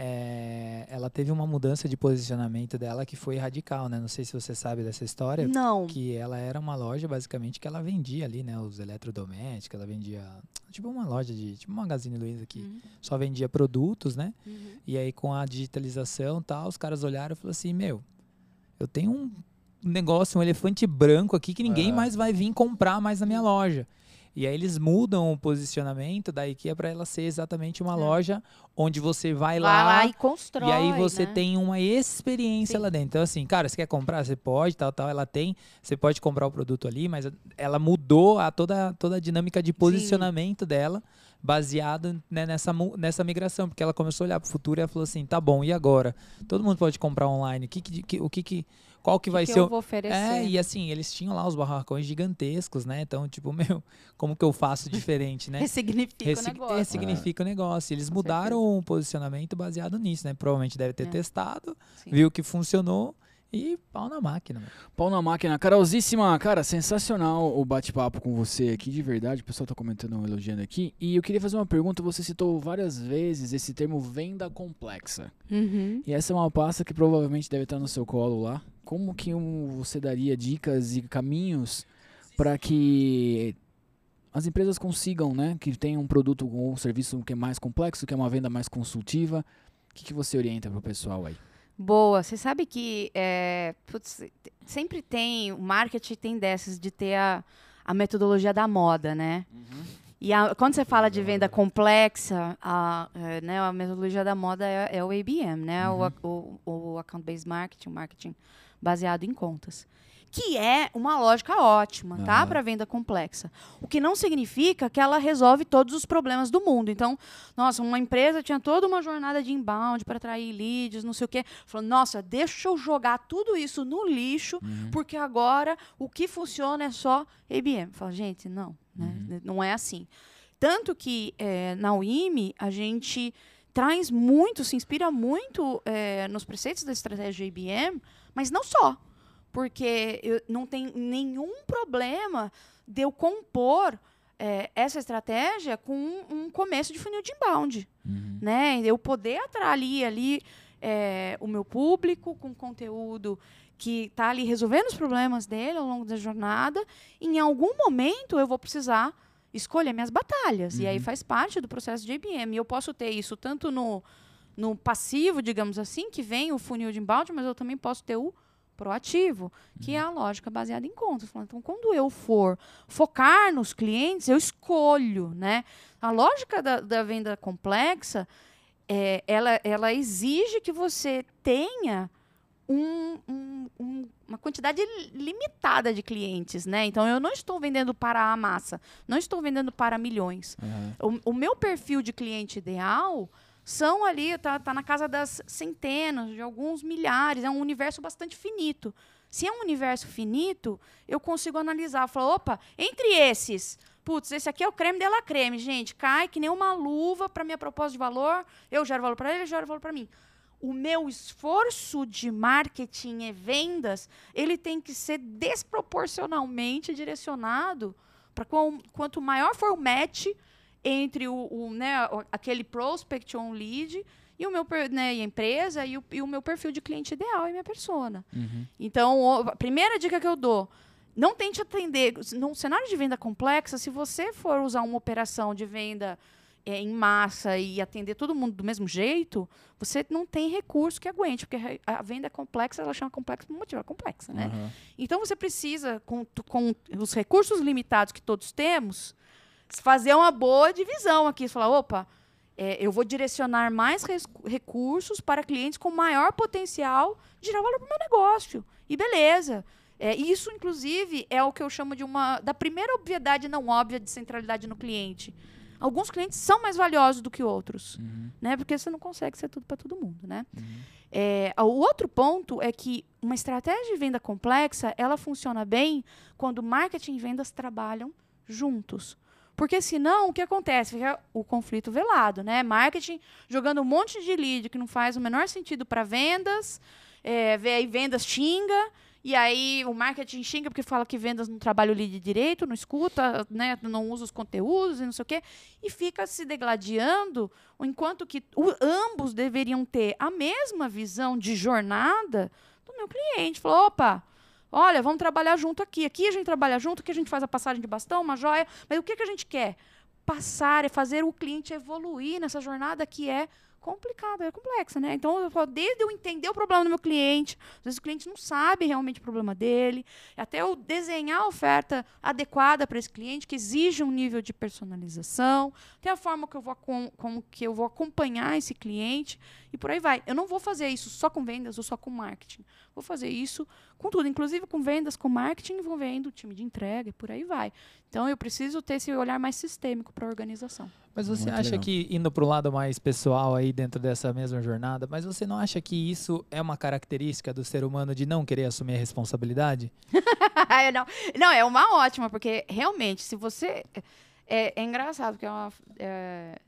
é, ela teve uma mudança de posicionamento dela que foi radical, né? Não sei se você sabe dessa história. Não. Que ela era uma loja, basicamente, que ela vendia ali, né? Os eletrodomésticos, ela vendia... Tipo uma loja de... Tipo uma Magazine Luiza aqui. Uhum. Só vendia produtos, né? Uhum. E aí, com a digitalização e tal, os caras olharam e falaram assim, meu, eu tenho um negócio, um elefante branco aqui que ninguém é. mais vai vir comprar mais na minha loja. E aí eles mudam o posicionamento da IKEA para ela ser exatamente uma É. loja onde você vai, Vai lá, lá e constrói. e aí você né? tem uma experiência Sim. lá dentro. Então, assim, cara, você quer comprar? Você pode, tal, tal. Ela tem. Você pode comprar o produto ali, mas ela mudou a toda, toda a dinâmica de posicionamento dela, baseado né, nessa, nessa migração. Porque ela começou a olhar para o futuro e ela falou assim: tá bom, e agora? Todo mundo pode comprar online. O que, que, que- o que, que qual que vai que ser eu o. vou oferecer? É, e assim, eles tinham lá os barracões gigantescos, né? Então, tipo, meu, como que eu faço diferente, né? Ressignifica o negócio. ressignifica o negócio. Eles Com mudaram o posicionamento baseado nisso, né? Provavelmente deve ter É. testado, Sim. viu que funcionou e pau na máquina. mano. Pau na máquina. Carolzíssima, cara, sensacional o bate-papo com você aqui, de verdade. O pessoal tá comentando, elogiando aqui. E eu queria fazer uma pergunta. Você citou várias vezes esse termo venda complexa. Uhum. E essa é uma pasta que provavelmente deve estar no seu colo lá. Como que um- você daria dicas e caminhos para que as empresas consigam, né, que tenham um produto ou um serviço que é mais complexo, que é uma venda mais consultiva? O que, que você orienta pro pessoal aí? Boa. Você sabe que é, putz, sempre tem, o marketing tem dessas de ter a, a metodologia da moda, né? E a- quando você fala de venda complexa, a, é, né, a metodologia da moda é, é o ABM, né? O, ac- o, o Account Based Marketing, o marketing baseado em contas. Que é uma lógica ótima, tá? Aham. Para venda complexa. O que não significa que ela resolve todos os problemas do mundo. Então, nossa, uma empresa tinha toda uma jornada de inbound para atrair leads, não sei o quê. Falou, nossa, deixa eu jogar tudo isso no lixo, porque agora o que funciona é só ABM. Fala, gente, não, né? não é assim. Tanto que eh, na UIME a gente traz muito, se inspira muito eh, nos preceitos da estratégia IBM, mas não só. Porque eu, não tem nenhum problema de eu compor eh, essa estratégia com um, um começo de funil de inbound. Né? Eu poder atrair ali eh, o meu público com conteúdo que está ali resolvendo os problemas dele ao longo da jornada. Em algum momento eu vou precisar escolher minhas batalhas. E aí faz parte do processo de IBM. Eu posso ter isso tanto no, no passivo, digamos assim, que vem o funil de inbound, mas eu também posso ter o proativo, que é a lógica baseada em contas. Então, quando eu for focar nos clientes, eu escolho, né? A lógica da, da venda complexa, é, ela, ela exige que você tenha um- um- um- uma quantidade limitada de clientes, né? Então, eu não estou vendendo para a massa, não estou vendendo para milhões. O, o meu perfil de cliente ideal são ali, tá, tá na casa das centenas, de alguns milhares, é um universo bastante finito. Se é um universo finito, eu consigo analisar, falar, opa, entre esses, putz, esse aqui é o creme de la creme, gente, cai que nem uma luva para minha proposta de valor, eu gero valor para ele, ele gera valor para mim. O meu esforço de marketing e vendas, ele tem que ser desproporcionalmente direcionado para quanto maior for o match entre o, o, né, aquele prospect ou um lead e o meu né, e a empresa e o, e o meu perfil de cliente ideal e minha persona. Então, o- a primeira dica que eu dou, não tente atender num cenário de venda complexa, se você for usar uma operação de venda é, em massa e atender todo mundo do mesmo jeito, você não tem recurso que aguente, porque a venda complexa, ela chama complexa por um motivo, é complexa, né? Aham. Então você precisa, com, com os recursos limitados que todos temos, fazer uma boa divisão aqui. Falar, opa, é, eu vou direcionar mais res- recursos para clientes com maior potencial de gerar valor para o meu negócio. E beleza. É, isso, inclusive, é o que eu chamo de uma da primeira obviedade não óbvia de centralidade no cliente. Alguns clientes são mais valiosos do que outros, né? Porque você não consegue ser tudo para todo mundo, né? É, o outro ponto é que uma estratégia de venda complexa, ela funciona bem quando marketing e vendas trabalham juntos. Porque senão, o que acontece? Fica o conflito velado, né? Marketing jogando um monte de lead que não faz o menor sentido para vendas, é, vê aí vendas xinga, e aí o marketing xinga porque fala que vendas não trabalha o lead direito, não escuta, né, não usa os conteúdos e não sei o quê, e fica se degladiando, enquanto que o- ambos deveriam ter a mesma visão de jornada do meu cliente. Falou, opa, olha, vamos trabalhar junto aqui. Aqui a gente trabalha junto, aqui a gente faz a passagem de bastão, uma joia, mas o que, que a gente quer? Passar, é fazer o cliente evoluir nessa jornada que é complicada, é complexa, né? Então, eu desde eu entender o problema do meu cliente, às vezes o cliente não sabe realmente o problema dele, até eu desenhar a oferta adequada para esse cliente, que exige um nível de personalização, até a forma que eu vou, como que eu vou acompanhar esse cliente e por aí vai. Eu não vou fazer isso só com vendas ou só com marketing. Vou fazer isso com tudo, inclusive com vendas, com marketing, envolvendo o time de entrega e por aí vai. Então, eu preciso ter esse olhar mais sistêmico para a organização. Mas você Muito acha legal. que, indo para o lado mais pessoal aí dentro dessa mesma jornada, mas você não acha que isso é uma característica do ser humano de não querer assumir a responsabilidade? Não, não, é uma ótima, porque realmente, se você. É, é engraçado, porque é uma, é,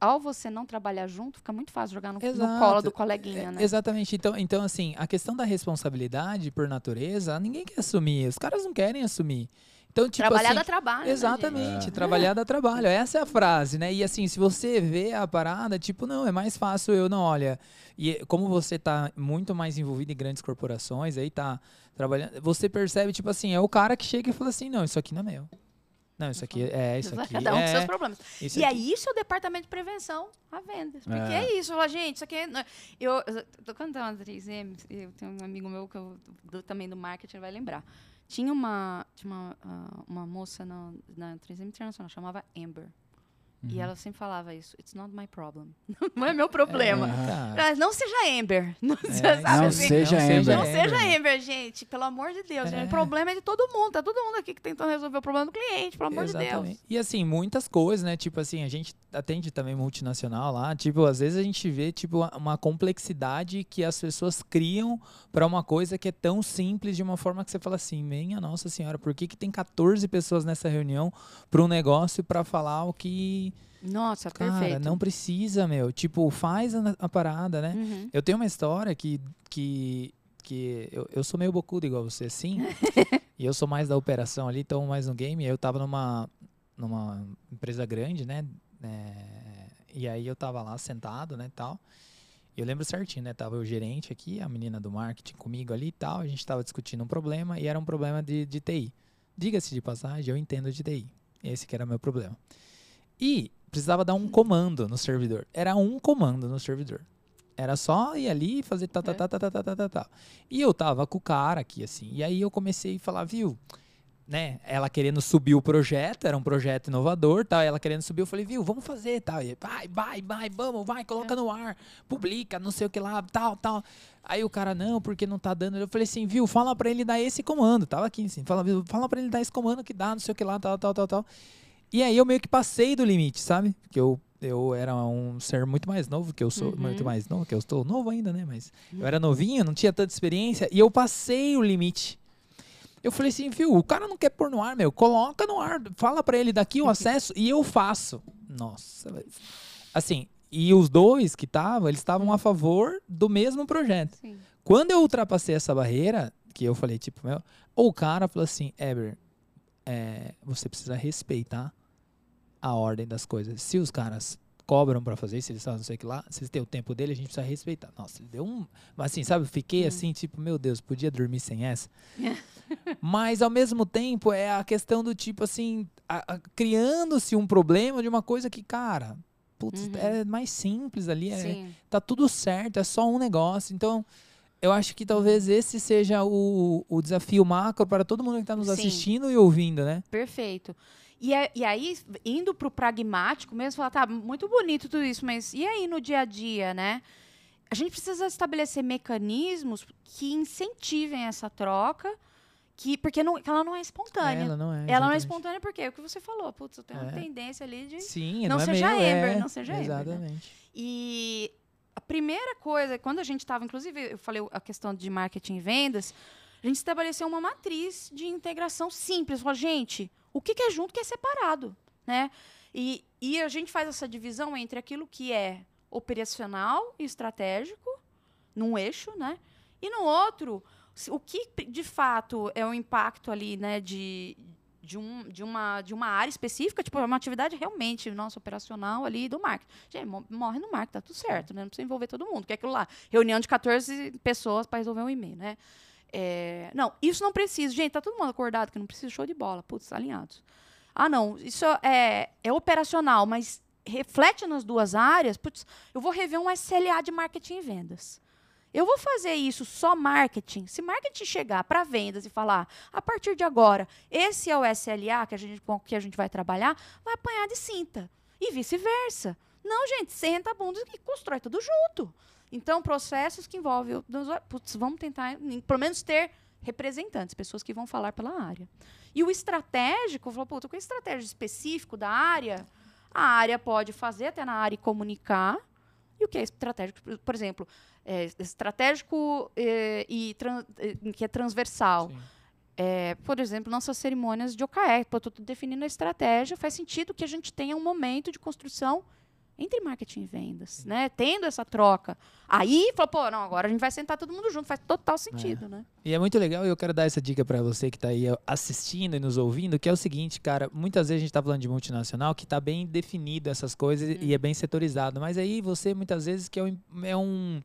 ao você não trabalhar junto, fica muito fácil jogar no, no colo do coleguinha, É, né? Exatamente. Então, então, assim, a questão da responsabilidade, por natureza, ninguém quer assumir. Os caras não querem assumir. Então, tipo Trabalhar assim, dá trabalho. né, Exatamente, É. trabalhar dá trabalho. Essa é a frase, né? E assim, se você vê a parada, tipo, não, é mais fácil eu não, olha. E como você tá muito mais envolvido em grandes corporações, aí tá trabalhando, você percebe, tipo assim, é o cara que chega e fala assim, não, isso aqui não é meu. Não, isso aqui é, isso aqui Cada um com seus é. problemas. E aí, isso é o departamento de prevenção a vendas. Porque É. é, isso, gente, isso aqui é. Eu, eu tô cantando a 3M, eu tenho um amigo meu que eu, do- também do marketing vai lembrar. Tinha uma, tinha uma, ah, uma moça na, na 3M Internacional, chamava Amber. E ela sempre falava isso: It's not my problem. não é meu problema. É, cara. Mas não seja Amber. Não, É, sabe Não assim? seja Amber. Não seja? Amber, gente. Pelo amor de Deus. É. gente. O problema é de todo mundo. Tá todo mundo aqui que tentando resolver o problema do cliente, pelo amor de Deus. Exatamente. E assim, muitas coisas, né? Tipo assim, a gente atende também multinacional lá. Tipo, às vezes a gente vê, tipo, uma- uma complexidade que as pessoas criam para uma coisa que é tão simples de uma forma que você fala assim, minha nossa senhora, por que, que tem 14 pessoas nessa reunião para um negócio para falar o que. Nossa, Cara, perfeito. não precisa, meu. Tipo, faz a, a parada, né? Uhum. Eu tenho uma história que. que que eu, eu sou meio bocudo igual você, sim. e eu sou mais da operação ali, então mais no game. Eu tava numa, numa empresa grande, né? É, e aí eu tava lá sentado, né, tal. E eu lembro certinho, né? Tava o gerente aqui, a menina do marketing comigo ali e tal. A gente tava discutindo um problema e era um problema de, de TI. Diga-se de passagem, eu entendo de TI. Esse que era meu problema. E precisava dar um comando no servidor. Era um comando no servidor. Era só ir ali e fazer tá, tá, É. tá, tá, tá, tá, tá, tá, tá. E eu tava com o cara aqui, assim. E aí eu comecei a falar, viu? Né? Ela querendo subir o projeto, era um projeto inovador, tal. Ela querendo subir, eu falei, viu, vamos fazer, tal. E, vai, vai, vai, vamos, vai, coloca no ar, publica, não sei o que lá, tal, tal. Aí o cara, não, porque não tá dando. Eu falei assim, viu, fala pra ele dar esse comando. Tava aqui, assim, fala, viu, fala pra ele dar esse comando que dá, não sei o que lá, tal, tal, tal, tal. E aí eu meio que passei do limite, sabe? Porque eu, eu era um ser muito mais novo que eu sou, Uhum. muito mais novo que eu estou novo ainda, né? Mas eu era novinho, não tinha tanta experiência e eu passei o limite. Eu falei assim, viu, o cara não quer pôr no ar, meu, coloca no ar, fala pra ele daqui o acesso e eu faço. Nossa, assim, e os dois que estavam, eles estavam a favor do mesmo projeto. Sim. Quando eu ultrapassei essa barreira, que eu falei, tipo, meu, o cara falou assim, Eber, é, você precisa respeitar a ordem das coisas. Se os caras cobram pra fazer, se eles fazem não sei o que lá, se eles têm o tempo dele, a gente precisa respeitar. Nossa, ele deu um. Mas assim, sabe, eu fiquei Hum. assim, tipo, meu Deus, podia dormir sem essa. Mas ao mesmo tempo é a questão do tipo assim, criando-se um problema de uma coisa que, cara, putz, Uhum. é mais simples ali, é, Sim. tá tudo certo, é só um negócio. Então, eu acho que talvez esse seja o, o desafio macro para todo mundo que está nos Sim. assistindo e ouvindo, né? Perfeito. E, é- e aí, indo para o pragmático mesmo, falar, tá, muito bonito tudo isso, mas e aí no dia a dia, né? A gente precisa estabelecer mecanismos que incentivem essa troca, que, porque não, ela não é espontânea. Ela não é. Ela não é exatamente. espontânea porque é o que você falou. Putz, eu tenho uma É. tendência ali de. Sim, Não não, é seja Amber, é. não seja Amber, né? Exatamente. E a primeira coisa, quando a gente estava, inclusive, eu falei a questão de marketing e vendas, a gente estabeleceu uma matriz de integração simples. Falou, gente, o que, que é junto, que é separado, né? E, e a gente faz essa divisão entre aquilo que é operacional e estratégico, num eixo, né? E no outro, o que de fato é o impacto ali, né, de, de, um, de, uma, de uma área específica, tipo, é uma atividade realmente nossa operacional ali do marketing. Gente, mo- morre no marketing, tá tudo certo, né? Não precisa envolver todo mundo, que é aquilo lá, reunião de 14 pessoas para resolver um e-mail, né? É, não, isso não precisa. Gente, tá todo mundo acordado que não precisa, show de bola. Putz, alinhados. Ah, não, isso é, é operacional, mas reflete nas duas áreas, putz, eu vou rever um SLA de marketing e vendas. Eu vou fazer isso só marketing. Se marketing chegar para vendas e falar, a partir de agora, esse é o SLA que a gente, com que a gente vai trabalhar, vai apanhar de cinta. E vice-versa. Não, gente, senta a bunda e constrói tudo junto. Então, processos que envolvem. Putz, vamos tentar, pelo menos, ter representantes, pessoas que vão falar pela área. E o estratégico, falou, puta, com o estratégico específico da área, a área pode fazer até na área e comunicar. E o que é estratégico? Por exemplo, é, estratégico é, e é, que é transversal. É, por exemplo, nossas cerimônias de OKR. Estou definindo a estratégia, faz sentido que a gente tenha um momento de construção entre marketing e vendas, né? Tendo essa troca. Aí, falou, pô, não, agora a gente vai sentar todo mundo junto, faz total sentido, é. né? E é muito legal, e eu quero dar essa dica para você que está aí assistindo e nos ouvindo, que é o seguinte, cara, muitas vezes a gente está falando de multinacional que está bem definido essas coisas uhum. e é bem setorizado, mas aí você muitas vezes que é um, é um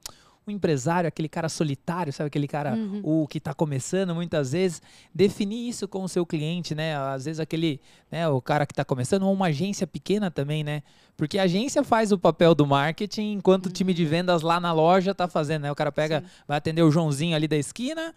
o empresário, aquele cara solitário, sabe? Aquele cara uhum. o que está começando muitas vezes, definir isso com o seu cliente, né? Às vezes aquele, né, o cara que está começando, ou uma agência pequena também, né? Porque a agência faz o papel do marketing, enquanto uhum. o time de vendas lá na loja está fazendo, né? O cara pega, Sim. vai atender o Joãozinho ali da esquina,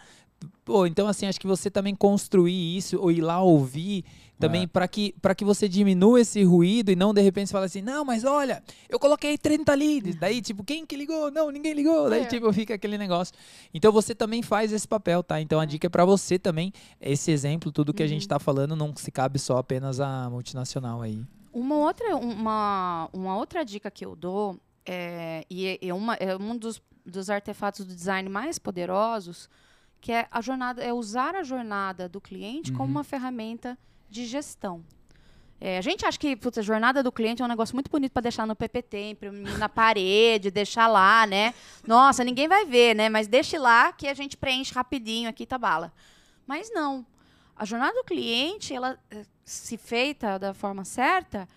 Pô, então assim, acho que você também construir isso, ou ir lá ouvir também é. para que, que você diminua esse ruído e não de repente você fala assim, não, mas olha, eu coloquei 30 leads. Daí, tipo, quem que ligou? Não, ninguém ligou. Daí, é. tipo, fica aquele negócio. Então você também faz esse papel, tá? Então a dica é para você também, esse exemplo, tudo que uhum. a gente está falando não se cabe só apenas a multinacional aí. Uma outra, uma, uma outra dica que eu dou, é, e é, é uma, é um dos, dos artefatos do design mais poderosos, que é a jornada, é usar a jornada do cliente uhum. como uma ferramenta de gestão. É, a gente acha que putz, a jornada do cliente é um negócio muito bonito para deixar no PPT, na parede, deixar lá, né? Nossa, ninguém vai ver, né? Mas deixe lá que a gente preenche rapidinho aqui, tá bala. Mas não. A jornada do cliente, ela eh, se feita da forma certa,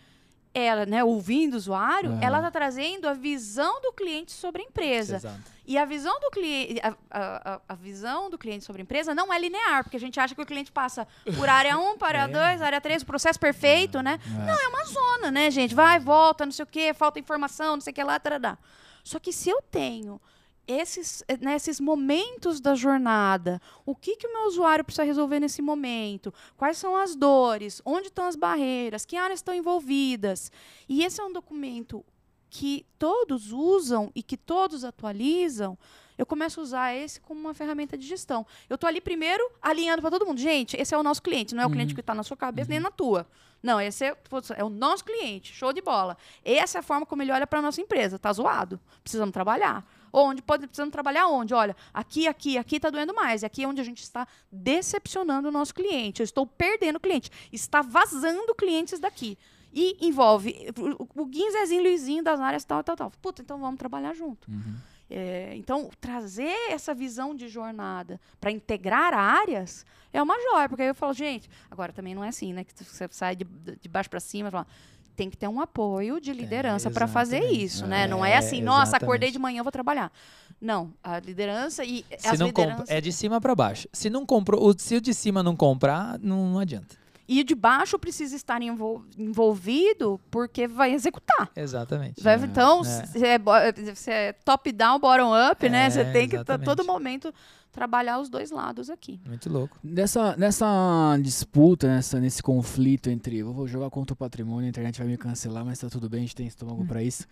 ela, né, ouvindo o usuário, uhum. ela está trazendo a visão do cliente sobre a empresa. Exato. E a visão do cliente, a, a, a, visão do cliente sobre a empresa não é linear, porque a gente acha que o cliente passa por área 1, para área 2, é. área 3, o processo perfeito, é. né? É. Não, é uma zona, né, gente? Vai, volta, não sei o quê, falta informação, não sei o que lá, tarará. Só que se eu tenho esses, nesses né, momentos da jornada, o que, que o meu usuário precisa resolver nesse momento, quais são as dores, onde estão as barreiras, que áreas estão envolvidas. E esse é um documento que todos usam e que todos atualizam, eu começo a usar esse como uma ferramenta de gestão. Eu estou ali primeiro alinhando para todo mundo. Gente, esse é o nosso cliente, não é o uhum. cliente que está na sua cabeça uhum. nem na tua. Não, esse é, é, o nosso cliente, show de bola. Essa é a forma como ele olha para a nossa empresa. Tá zoado. Precisamos trabalhar. Onde pode, precisamos trabalhar onde? Olha, aqui, aqui, aqui está doendo mais. E aqui é onde a gente está decepcionando o nosso cliente. Eu estou perdendo cliente. Está vazando clientes daqui. E envolve o, o Guinzezinho, Luizinho das áreas tal, tal, tal. Puta, então vamos trabalhar junto. Uhum. É, então, trazer essa visão de jornada para integrar áreas é uma joia, porque aí eu falo, gente, agora também não é assim, né? Que você sai de, de baixo para cima e fala, tem que ter um apoio de liderança é, para fazer isso, né? Não é assim, nossa, acordei de manhã, vou trabalhar. Não, a liderança e se as não lideranças... É de cima para baixo. Se não comprou, se o de cima não comprar, não, não adianta. E o de baixo precisa estar envolvido porque vai executar. Exatamente. Vai, é, então, é. se é, é top-down, bottom-up, né? Você tem que, a todo momento, trabalhar os dois lados aqui. Muito louco. Nessa, nessa disputa, nessa, nesse conflito entre vou jogar contra o patrimônio, a internet vai me cancelar, mas tá tudo bem, a gente tem estômago para isso.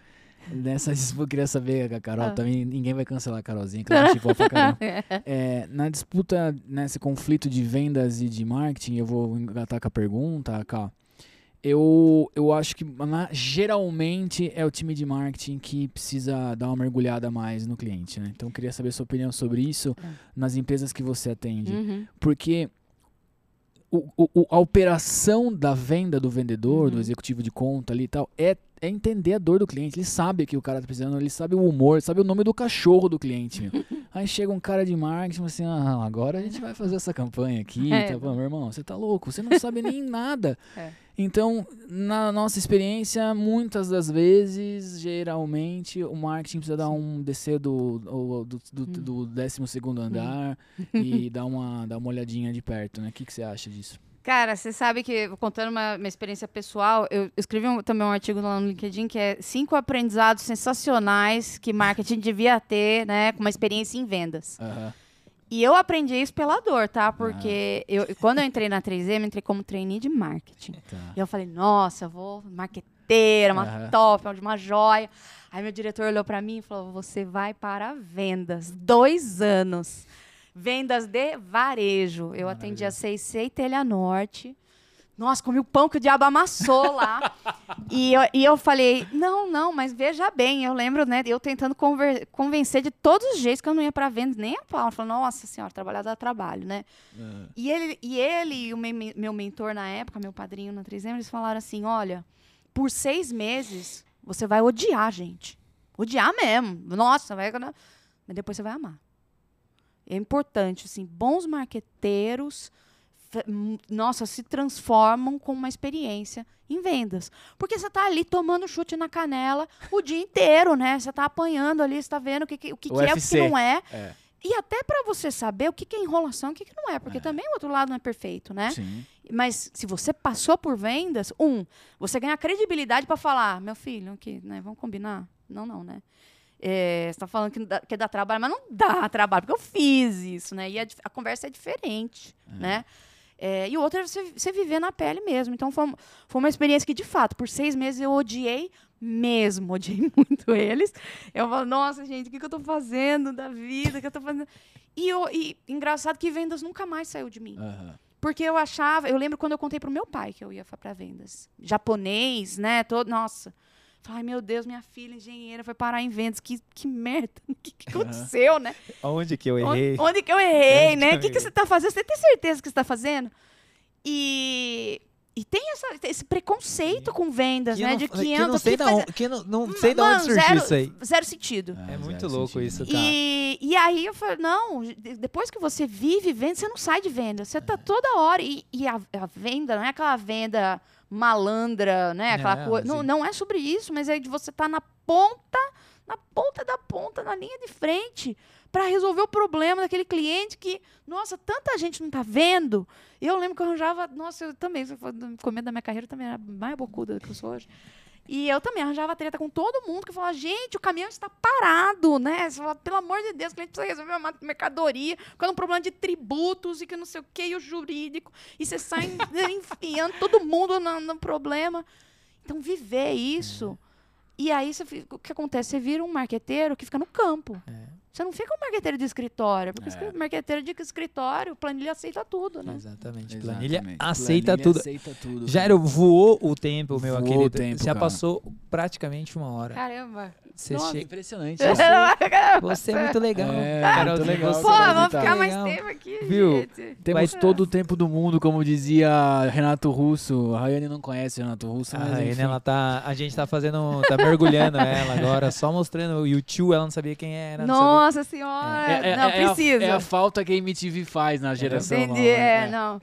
Nessa disputa, eu queria saber, a Carol, ah. também ninguém vai cancelar a Carolzinha, que ela caramba. É, na disputa, nesse conflito de vendas e de marketing, eu vou engatar com a pergunta, cá. Eu, eu acho que na, geralmente é o time de marketing que precisa dar uma mergulhada mais no cliente, né? Então eu queria saber a sua opinião sobre isso é. nas empresas que você atende. Uhum. Porque o, o, a operação da venda do vendedor, uhum. do executivo de conta ali e tal, é é entender a dor do cliente. Ele sabe que o cara tá precisando, ele sabe o humor, sabe o nome do cachorro do cliente. Aí chega um cara de marketing assim: ah, agora a gente vai fazer essa campanha aqui. É. Tá, meu irmão, você tá louco, você não sabe nem nada. É. Então, na nossa experiência, muitas das vezes, geralmente, o marketing precisa dar um descer do, do, do, do, hum. do 12 andar hum. e dar uma, dar uma olhadinha de perto, né? O que, que você acha disso? Cara, você sabe que, contando uma, uma experiência pessoal, eu escrevi um- também um artigo lá no LinkedIn que é cinco aprendizados sensacionais que marketing devia ter, né, com uma experiência em vendas. Aham. E eu aprendi isso pela dor, tá? Porque eu, quando eu entrei na 3M, eu entrei como trainee de marketing. Tá. E eu falei, nossa, eu vou marqueteira, uma Aham. top, uma joia. Aí meu diretor olhou pra mim e falou: você vai para vendas. Dois anos. Vendas de varejo. Eu atendi a C&C e Telha Norte. Nossa, comi o pão que o diabo amassou lá. e, eu, e eu falei, não, não, mas veja bem, eu lembro, né, eu tentando convencer de todos os jeitos que eu não ia para vendas, nem a pau. Eu falei, nossa senhora, trabalhar dá trabalho, né? Aham. E ele e, ele, o me- me- meu mentor na época, meu padrinho na 3M, eles falaram assim: olha, por seis meses você vai odiar a gente. Odiar mesmo. Nossa, vai. Mas depois você vai amar. É importante, assim, bons marqueteiros, nossa, se transformam com uma experiência em vendas. Porque você tá ali tomando chute na canela o dia inteiro, né? Você tá apanhando ali, você tá vendo o que, que- o que, que é, o que não é. É. E até para você saber o que, que é enrolação e o que, que não é, porque também o outro lado não é perfeito, né? Sim. Mas se você passou por vendas, um, você ganha credibilidade para falar, meu filho, aqui, né? Vamos combinar? Não, não, né? É, você está falando que dá, que dá trabalho, mas não dá trabalho, porque eu fiz isso, né? E a, dif- a conversa é diferente, né? É, e o outro é você, você viver na pele mesmo. Então foi, foi uma experiência que, de fato, por seis meses eu odiei mesmo, odiei muito eles. Eu falo, nossa, gente, o que, que eu tô fazendo da vida? O que eu tô fazendo? E, eu, e engraçado que vendas nunca mais saiu de mim. Aham. Porque eu achava, eu lembro quando eu contei pro meu pai que eu ia para vendas. Japonês, né? Todo, nossa. Falei, ai meu Deus, minha filha engenheira foi parar em vendas. Que, que merda. O que, que aconteceu, né? Onde que eu Onde, errei? onde que eu errei, Onde né? que O que, que você tá fazendo? Você tem certeza que você tá fazendo? E, e tem essa- esse preconceito com vendas, Que né? não- de que 500 não sei que da faz- onde, que não, não sei de onde surgiu zero, isso aí. Zero sentido. É muito zero louco sentido. isso, tá? E, e aí eu falei, não, de- depois que você vive venda, você não sai de venda. Você tá toda hora. E, e a, a venda não é aquela venda malandra, né? Aquela Não, coisa. Não, assim. não é sobre isso, mas é de você estar na ponta, na ponta da ponta, na linha de frente, para resolver o problema daquele cliente que, nossa, tanta gente não tá vendo. Eu lembro que eu arranjava, nossa, eu também, se for no começo da minha carreira, eu também era mais bocuda do que eu sou hoje. E eu também arranjava treta com todo mundo que falava, gente, o caminhão está parado, né? Você fala, pelo amor de Deus, o cliente precisa resolver uma mercadoria, ficando um problema de tributos e que não sei o que, e o jurídico. E você sai enfiando todo mundo no, no problema. Então, viver isso. E aí, você, o que acontece? Você vira um marqueteiro que fica no campo. Você não fica um marqueteiro de escritório, porque É. marqueteiro de escritório, planilha aceita tudo, né? Exatamente. Exatamente. Planilha aceita Planilha tudo. aceita tudo. Jairo, voou o tempo, meu Voou querido. o tempo, Já cara. passou praticamente uma hora. Caramba. Você Nossa. chega- Impressionante. Você é muito legal. É, muito legal. você Pô, é vamos ficar mais tempo aqui, Viu? gente. Temos Vai- todo o tempo do mundo, como dizia Renato Russo. A Rayane não conhece Renato Russo, A mas Raine, enfim. ela tá. A gente tá fazendo. tá mergulhando ela agora, só mostrando o YouTube, ela não sabia quem era. não sabia- Nossa senhora. É, é- não, é a- precisa. é a falta que a MTV faz na geração Entendi. nova. É, né? não.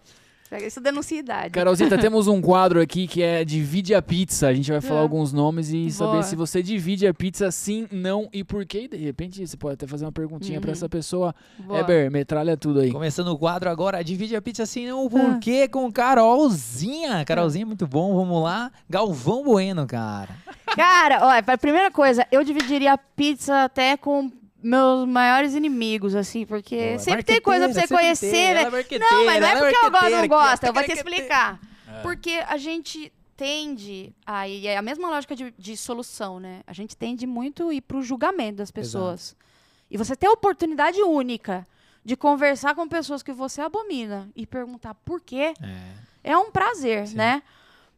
Isso denuncia idade. Carolzita, temos um quadro aqui que é Divide a Pizza. A gente vai falar É. alguns nomes e Boa. saber se você divide a pizza sim, não e por quê. E de repente você pode até fazer uma perguntinha pra Uhum. essa pessoa. Boa. Eber, metralha tudo aí. Começando o quadro agora, divide a pizza assim, não, Ah. por quê? Com Carolzinha. Carolzinha, é muito bom, vamos lá. Galvão Bueno, cara. Cara, olha, a primeira coisa, eu dividiria a pizza até com meus maiores inimigos, assim, porque Boa. sempre tem coisa pra você conhecer, né? é Não, mas não é ela porque eu não gosto, eu vou te explicar. É. Porque a gente tende, aí é a mesma lógica de, de solução, né? A gente tende muito a ir pro julgamento das pessoas. E você tem a oportunidade única de conversar com pessoas que você abomina e perguntar por quê, É. é um prazer, Sim. né?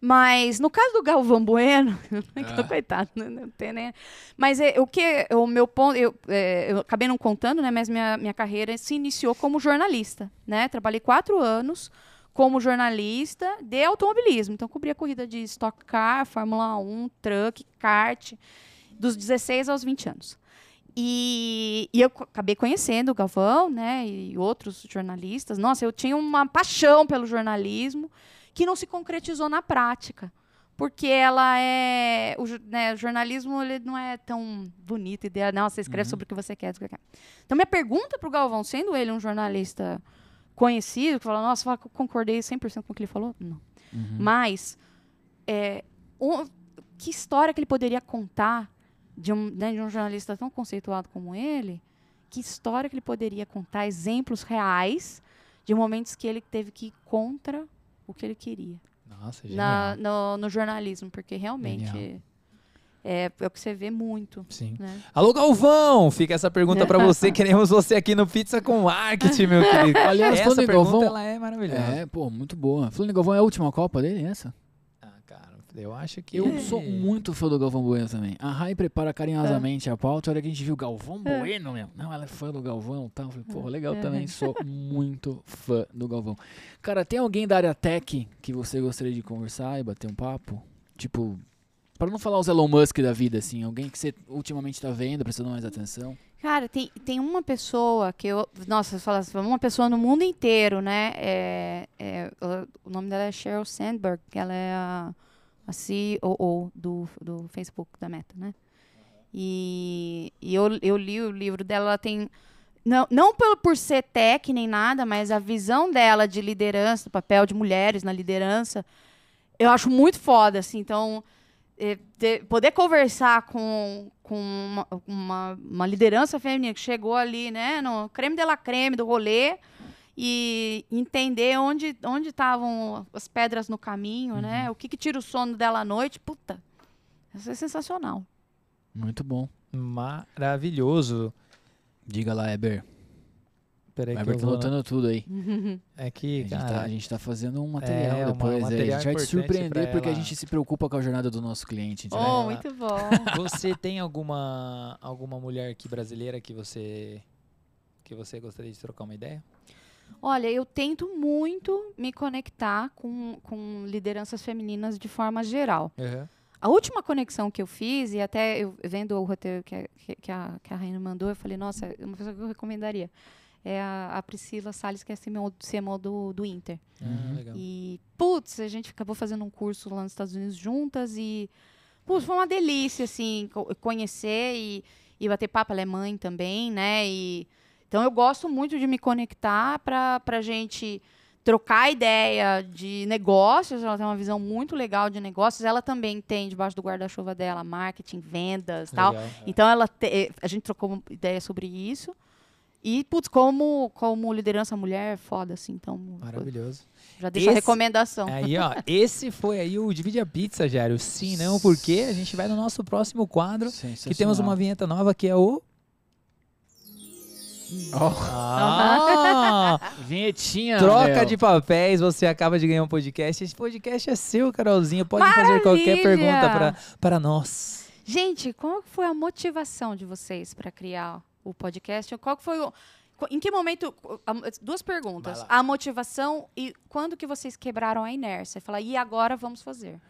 Mas no caso do Galvão Bueno, Ah. coitado, né? não tem nem. Mas é, o que o meu ponto, eu, é, eu acabei não contando, né? Mas minha, minha carreira se iniciou como jornalista, né? Trabalhei quatro anos como jornalista de automobilismo. Então cobria corrida de Stock Car, Fórmula 1, truck, kart, dos 16 aos 20 anos. E, e eu acabei conhecendo o Galvão, né, e outros jornalistas. Nossa, eu tinha uma paixão pelo jornalismo que não se concretizou na prática. Porque ela é. O, né, o jornalismo ele não é tão bonito, ideia. Não, você escreve sobre o que você quer. o. Então, minha pergunta para o Galvão, sendo ele um jornalista conhecido que fala, nossa, fala concordei 100% com o que ele falou. Não. Uhum. Mas, é, um- que história que ele poderia contar de um, né, de um jornalista tão conceituado como ele? Que história que ele poderia contar? Exemplos reais de momentos que ele teve que ir contra o que ele queria Nossa, na- no, no jornalismo, porque realmente Genial. é, é o que você vê muito. Sim. Né? Alô, Galvão! Fica essa pergunta pra você. Queremos você aqui no Pizza com Marketing, meu querido. Aliás, essa pergunta, Galvão- ela é maravilhosa. É, pô, muito boa. Falando em Galvão, é a última Copa dele, essa? Eu acho que... Eu sou muito fã do Galvão Bueno também. A Rai prepara É. carinhosamente a pauta. A hora que a gente viu Galvão Bueno, meu. Não, ela é fã do Galvão e tal. Eu Falei, pô, legal É. também. Sou muito fã do Galvão. Cara, tem alguém da área tech que você gostaria de conversar e bater um papo? Tipo, para não falar os Elon Musk da vida, assim. Alguém que você ultimamente tá vendo, prestando mais atenção. Cara, tem, tem uma pessoa que eu. Nossa, eu falo assim, uma pessoa no mundo inteiro, né? É, é, o nome dela é Sheryl Sandberg, que ela é a, a CEO do, do Facebook, da Meta, né? E, e eu, eu li o livro dela, ela tem. Não, não por ser tech nem nada, mas a visão dela de liderança, do papel de mulheres na liderança, eu acho muito foda, assim. Então, eh, poder conversar com, com uma, uma, uma liderança feminina que chegou ali, né, no creme de la creme do rolê e entender onde onde estavam as pedras no caminho, né? O que, que tira o sono dela à noite, puta. Isso é sensacional. Muito bom. Maravilhoso. Diga lá, Eber. Peraí Eber eu tá vou... anotando tudo aí. É que, A gente, cara... tá, a gente tá fazendo um material É, uma- depois. aí. material a gente vai te surpreender porque a gente se preocupa com a jornada do nosso cliente. Oh, muito bom. Você tem alguma alguma mulher aqui brasileira que você que você gostaria de trocar uma ideia? Olha, eu tento muito me conectar com, com lideranças femininas de forma geral. A última conexão que eu fiz, e até eu vendo o roteiro que a, que- que a, que a Raina mandou, eu falei, nossa, é uma pessoa que eu recomendaria. É a, a Priscila Salles, que é CMO, CMO do, do Inter. Ah, legal. E, putz, a gente acabou fazendo um curso lá nos Estados Unidos juntas e, putz, foi uma delícia, assim, co- conhecer e, e bater papo. Ela é mãe também, né? E, então, eu gosto muito de me conectar para a gente trocar ideia de negócios. Ela tem uma visão muito legal de negócios. Ela também tem, debaixo do guarda-chuva dela, marketing, vendas tal. Legal. Então, ela te- eh, a gente trocou uma ideia sobre isso. E, putz, como, como liderança mulher, é foda, assim. Então, Maravilhoso. já deixa a Esse- recomendação. Aí, ó, esse foi aí o Divide a Pizza, Jário. Sim, não, porque a gente vai no nosso próximo quadro, que temos uma vinheta nova que é o... Ó, Ah, vinhetinha. troca Léo. de papéis, você acaba de ganhar um podcast. Esse podcast é seu, Carolzinha. Pode fazer qualquer Maravilha! pergunta para para nós. Gente, qual foi a motivação de vocês para criar o podcast? Qual foi o... Em que momento... Duas perguntas. A motivação e quando que vocês quebraram a inércia? Falar, e agora vamos fazer?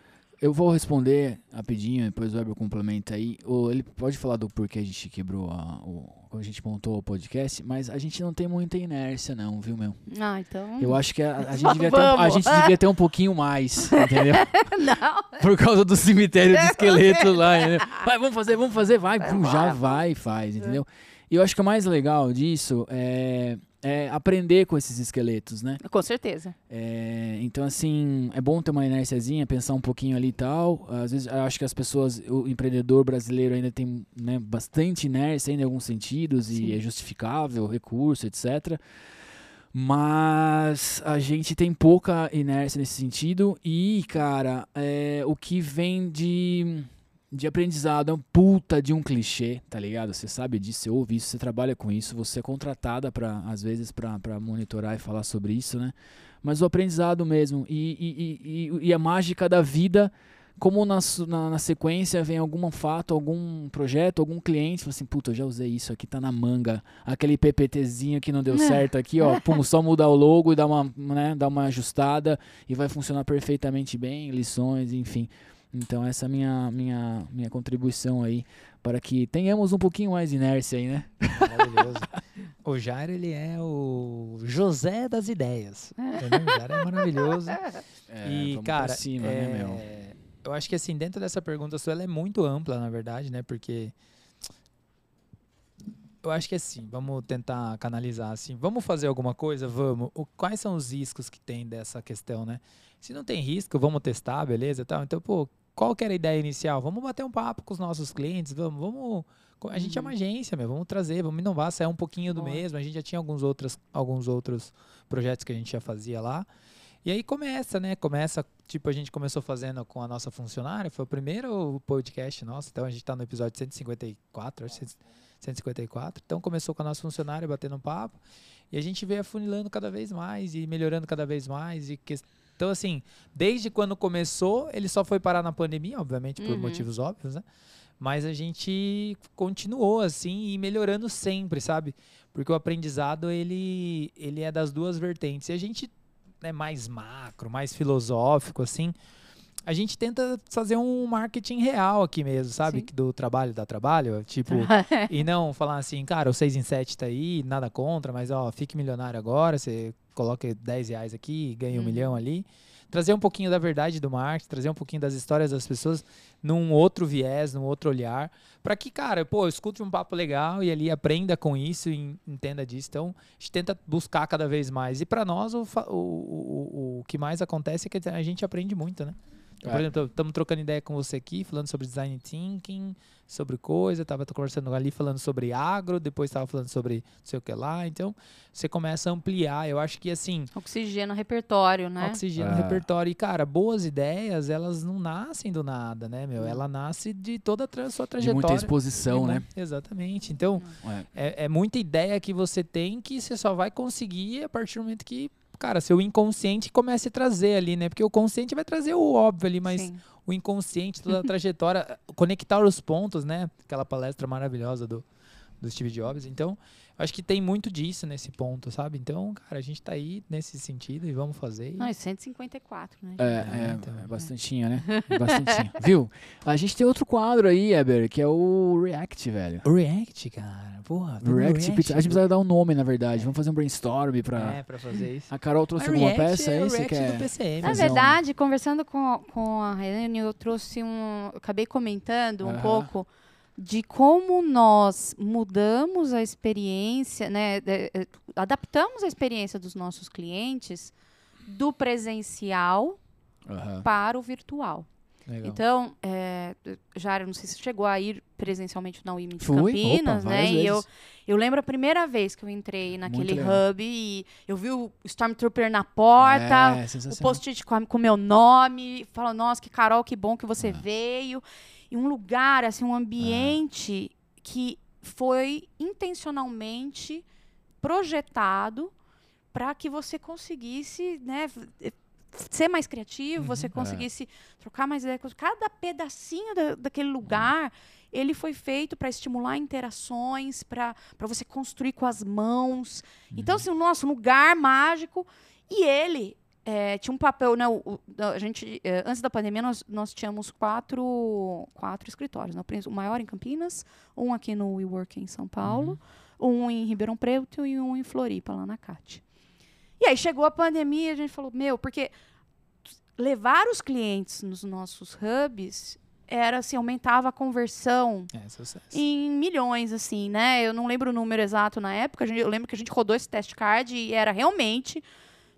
Eu vou responder rapidinho, depois o Weber complementa aí. Ou ele pode falar do porquê a gente quebrou a, o. Quando a gente montou o podcast, mas a gente não tem muita inércia, não, viu, meu? Ah, então... Eu acho que a, a gente, devia ter, um- a gente devia ter um pouquinho mais, entendeu? Não. Por causa do cemitério de esqueleto lá, entendeu? Vai, vamos fazer, vamos fazer, vai, pum, já vai e faz, entendeu? E eu acho que o mais legal disso é, é aprender com esses esqueletos, né? Com certeza. É, então, assim, é bom ter uma inérciazinha, pensar um pouquinho ali e tal. Às vezes, eu acho que as pessoas, o empreendedor brasileiro ainda tem né, bastante inércia ainda em alguns sentidos e Sim. é justificável, recurso, etc. Mas a gente tem pouca inércia nesse sentido e, cara, é, o que vem de, de aprendizado é um puta de um clichê, tá ligado? Você sabe disso, você ouve isso, você trabalha com isso, você é contratada para às vezes para monitorar e falar sobre isso, né? Mas o aprendizado mesmo e, e, e, e- a mágica da vida, como na, na, na sequência vem algum fato, algum projeto, algum cliente, fala assim, puta, eu já usei isso aqui, tá na manga, aquele PPTzinho que não deu certo aqui, ó, pum, só mudar o logo e dar uma, né, dar uma ajustada e vai funcionar perfeitamente bem, lições, enfim. Então essa é a minha, minha, minha contribuição aí para que tenhamos um pouquinho mais de inércia aí, né? Maravilhoso. o Jairo, ele é o José das ideias. Entendeu? O Jairo é maravilhoso. e, vamos pra cara, cima, é, né, meu? eu acho que assim, dentro dessa pergunta sua, ela é muito ampla, na verdade, né? Porque eu acho que assim, vamos tentar canalizar assim. Vamos fazer alguma coisa? Vamos. O, quais são os riscos que tem dessa questão, né? Se não tem risco, vamos testar, beleza? Tal. Então, pô, qual que era a ideia inicial? Vamos bater um papo com os nossos clientes, vamos, vamos a gente é uma agência, meu, vamos trazer, vamos inovar, sair um pouquinho do mesmo. A gente já tinha alguns outros, alguns outros projetos que a gente já fazia lá. E aí começa, né? Começa, tipo, a gente começou fazendo com a nossa funcionária, foi o primeiro podcast nosso, então a gente está no episódio 154, acho que 154. Então começou com a nossa funcionária batendo papo e a gente veio afunilando cada vez mais e melhorando cada vez mais e então assim, desde quando começou, ele só foi parar na pandemia, obviamente por uhum. motivos óbvios, né? Mas a gente continuou assim e melhorando sempre, sabe? Porque o aprendizado ele ele é das duas vertentes. E a gente é mais macro, mais filosófico assim a gente tenta fazer um marketing real aqui mesmo, sabe? Sim. Do trabalho dá trabalho, tipo, e não falar assim, cara, o 6 em 7 tá aí, nada contra, mas ó, fique milionário agora, você coloca 10 reais aqui, ganha um uhum. milhão ali. Trazer um pouquinho da verdade do marketing, trazer um pouquinho das histórias das pessoas num outro viés, num outro olhar, para que, cara, pô, escute um papo legal e ali aprenda com isso e entenda disso. Então, a gente tenta buscar cada vez mais. E para nós, o, o, o, o que mais acontece é que a gente aprende muito, né? Então, por é. exemplo, estamos trocando ideia com você aqui, falando sobre design thinking, sobre coisa, estava conversando ali falando sobre agro, depois estava falando sobre não sei o que lá. Então, você começa a ampliar. Eu acho que assim. Oxigênio repertório, né? Oxigênio é. repertório. E, cara, boas ideias, elas não nascem do nada, né, meu? Ela nasce de toda a tra sua trajetória. De muita exposição, né? Exatamente. Então, é. é, muita ideia que você tem que você só vai conseguir a partir do momento que cara, seu inconsciente comece a trazer ali, né? Porque o consciente vai trazer o óbvio ali, mas Sim. o inconsciente, toda a trajetória, conectar os pontos, né? Aquela palestra maravilhosa do, do Steve Jobs. Então, acho que tem muito disso nesse ponto, sabe? Então, cara, a gente tá aí nesse sentido e vamos fazer. Não, é 154, né? É, é, então, é bastantinha, né? Bastantinha. Viu? A gente tem outro quadro aí, Eber, que é o React, velho. O React, cara. Porra, React, React, A gente precisa dar um nome, na verdade. Vamos fazer um brainstorm pra... É, pra fazer isso. A Carol trouxe a alguma React peça é aí? Você quer... do PCM. Na verdade, um... conversando com, com a Helene, eu trouxe um... Eu acabei comentando um uh -huh. pouco de como nós mudamos a experiência, né, de, adaptamos a experiência dos nossos clientes do presencial uhum. para o virtual. Legal. Então, é, já não sei se chegou a ir presencialmente na UIM de Fui, Campinas, opa, né? E eu, eu lembro a primeira vez que eu entrei naquele hub e eu vi o Stormtrooper na porta, é, o post-it com o meu nome, falou, nossa, que Carol, que bom que você veio e um lugar, assim, um ambiente ah. que foi intencionalmente projetado para que você conseguisse, né, ser mais criativo, uhum, você é. conseguisse é. trocar mais ideias. Cada pedacinho da, daquele lugar, uhum. ele foi feito para estimular interações, para você construir com as mãos. Então, uhum. Então, assim, o nosso lugar mágico. E ele é, tinha um papel, né? O, a gente, é, antes da pandemia, nós, nós tínhamos quatro, quatro escritórios. Né? O maior em Campinas, um aqui no WeWork em São Paulo, uhum. um em Ribeirão Preto e um em Floripa, lá na CAT. E aí chegou a pandemia e a gente falou, meu, porque levar os clientes nos nossos hubs era assim, aumentava a conversão é, em milhões, assim, né? Eu não lembro o número exato na época, eu lembro que a gente rodou esse test card e era realmente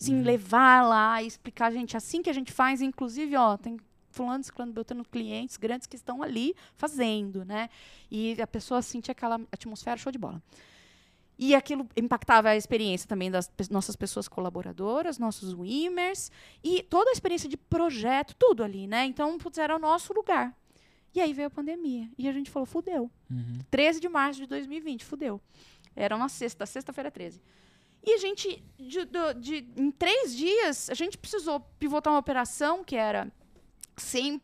Sim, uhum. levar lá e explicar, gente, assim que a gente faz, inclusive, ó, tem fulano, ciclano, beltrano, clientes grandes que estão ali fazendo, né? E a pessoa sentia aquela atmosfera show de bola. E aquilo impactava a experiência também das nossas pessoas colaboradoras, nossos WIMers, e toda a experiência de projeto, tudo ali, né? Então, putz, era o nosso lugar. E aí veio a pandemia. E a gente falou, fudeu. Uhum. 13 de março de 2020, fudeu. Era uma sexta, sexta-feira 13. E a gente, de, de, de, em três dias, a gente precisou pivotar uma operação que era 100%,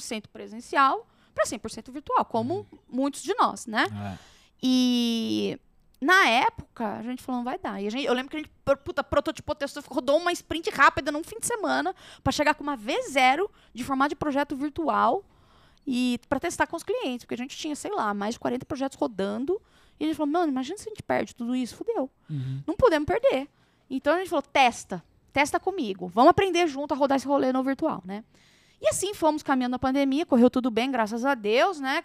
100 presencial para 100% virtual, como uhum. muitos de nós, né? É. E na época, a gente falou, não vai dar. E gente, eu lembro que a gente, puta, prototipou, testou, rodou uma sprint rápida num fim de semana para chegar com uma V0 de formato de projeto virtual e para testar com os clientes, porque a gente tinha, sei lá, mais de 40 projetos rodando e a gente falou, mano, imagina se a gente perde tudo isso, fudeu. Uhum. Não podemos perder. Então a gente falou, testa, testa comigo. Vamos aprender junto a rodar esse rolê no virtual, né? E assim fomos caminhando a pandemia, correu tudo bem, graças a Deus, né?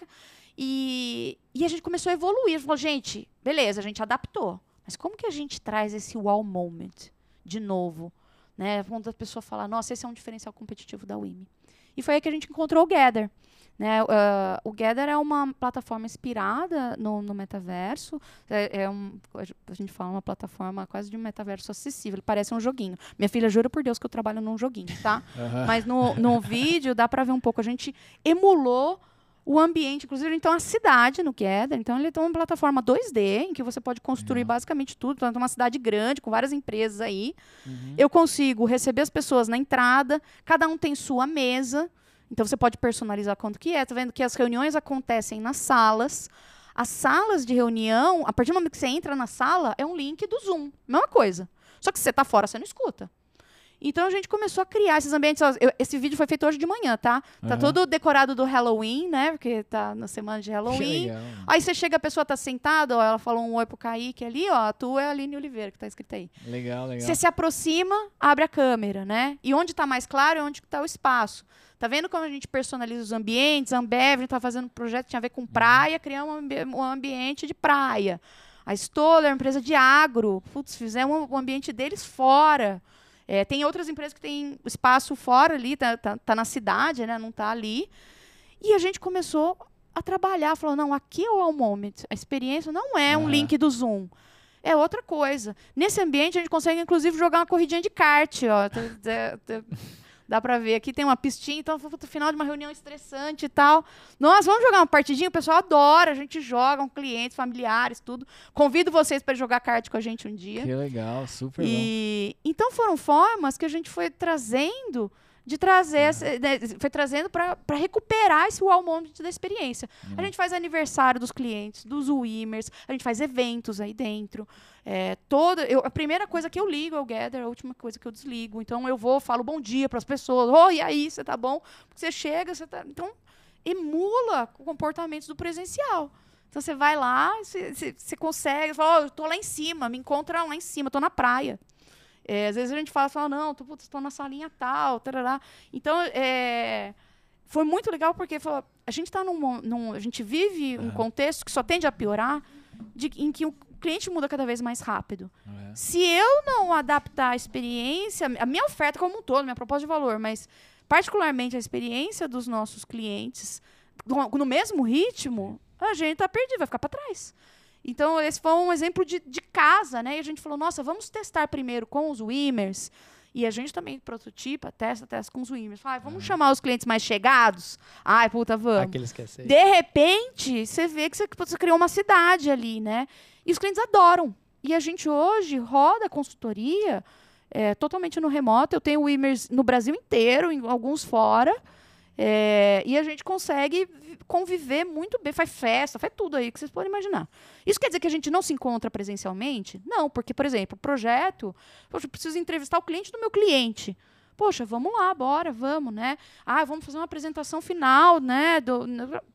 E, e a gente começou a evoluir. A gente falou, gente, beleza, a gente adaptou. Mas como que a gente traz esse wow moment de novo? Né? Quando a pessoa fala, nossa, esse é um diferencial competitivo da WIMI. E foi aí que a gente encontrou o Gather. Né? Uh, o Gather é uma plataforma inspirada no, no metaverso. É, é um, a gente fala uma plataforma quase de um metaverso acessível. Parece um joguinho. Minha filha jura por Deus que eu trabalho num joguinho, tá? Aham. Mas no, no vídeo dá para ver um pouco. A gente emulou o ambiente, inclusive então a cidade no Gather. Então ele tem uma plataforma 2D em que você pode construir basicamente tudo. Então é uma cidade grande com várias empresas aí. Uhum. Eu consigo receber as pessoas na entrada, cada um tem sua mesa. Então você pode personalizar quanto que é. Tá vendo que as reuniões acontecem nas salas. As salas de reunião, a partir do momento que você entra na sala, é um link do Zoom. Mesma coisa. Só que se você tá fora, você não escuta. Então a gente começou a criar esses ambientes. Eu- esse vídeo foi feito hoje de manhã, tá? Tá todo decorado do Halloween, né? Porque tá na semana de Halloween. Aí você chega, a pessoa tá sentada, ó, ela falou um oi pro Kaique ali, ó. A tua é a Aline Oliveira, que tá escrita aí. Legal, legal. Você se aproxima, abre a câmera, né? E onde está mais claro é onde está o espaço. Tá vendo como a gente personaliza os ambientes? A Ambev está fazendo um projeto que tinha a ver com praia, criar um, um ambiente de praia. A Stoller, empresa de agro, putz, fizeram o ambiente deles fora. É, tem outras empresas que têm espaço fora ali, tá, tá, tá na cidade, né? Não tá ali. E a gente começou a trabalhar, falou, não, aqui é o Moment. A experiência não é um link do Zoom. É outra coisa. Nesse ambiente, a gente consegue, inclusive, jogar uma corridinha de kart, ó. Dá pra ver. Aqui tem uma pistinha, então, no final de uma reunião estressante e tal. Nós vamos jogar uma partidinha, o pessoal adora, a gente joga, um clientes, familiares, tudo. Convido vocês para jogar kart com a gente um dia. Que legal, super bom. E então foram formas que a gente foi trazendo de trazer, essa- né, foi trazendo para recuperar esse wow moment da experiência. A gente faz aniversário dos clientes, dos Wimmers, a gente faz eventos aí dentro. É, toda, eu, a primeira coisa que eu ligo é o Gather, a última coisa que eu desligo. Então eu vou, falo bom dia para as pessoas. Oi, e aí, você tá bom? Porque você chega, você tá. Então, emula comportamentos do presencial. Então você vai lá, você, você- consegue, fala, "Ó, eu tô lá em cima, me encontra lá em cima, tô na praia. É, às vezes a gente fala, fala não, tô, putz, na salinha tal, tarará. Então, é, foi muito legal porque a gente tá num, num- a gente vive um contexto que só tende a piorar, de- em que o cliente muda cada vez mais rápido. É. Se eu não adaptar a experiência, a minha oferta como um todo, minha proposta de valor, mas particularmente a experiência dos nossos clientes no, no mesmo ritmo, a gente tá perdido, vai ficar para trás. Então, esse foi um exemplo de, de casa, né? E a gente falou, nossa, vamos testar primeiro com os Wimmers. E a gente também prototipa, testa, testa com os Wimmers. Fala, "Ai, vamos chamar os clientes mais chegados? Ai, puta, vamos. Aqueles que aceitam. De repente, você vê que você, que você criou uma cidade ali, né? E os clientes adoram. E a gente hoje roda consultoria é, totalmente no remoto. Eu tenho Wimmers no Brasil inteiro, em alguns fora. É, e a gente consegue vi- conviver muito bem, faz festa, faz tudo aí que vocês podem imaginar. Isso quer dizer que a gente não se encontra presencialmente? Não, porque, por exemplo, o projeto, poxa, eu preciso entrevistar o cliente do meu cliente. Poxa, vamos lá, bora, vamos, né? Ah, vamos fazer uma apresentação final, né? Do,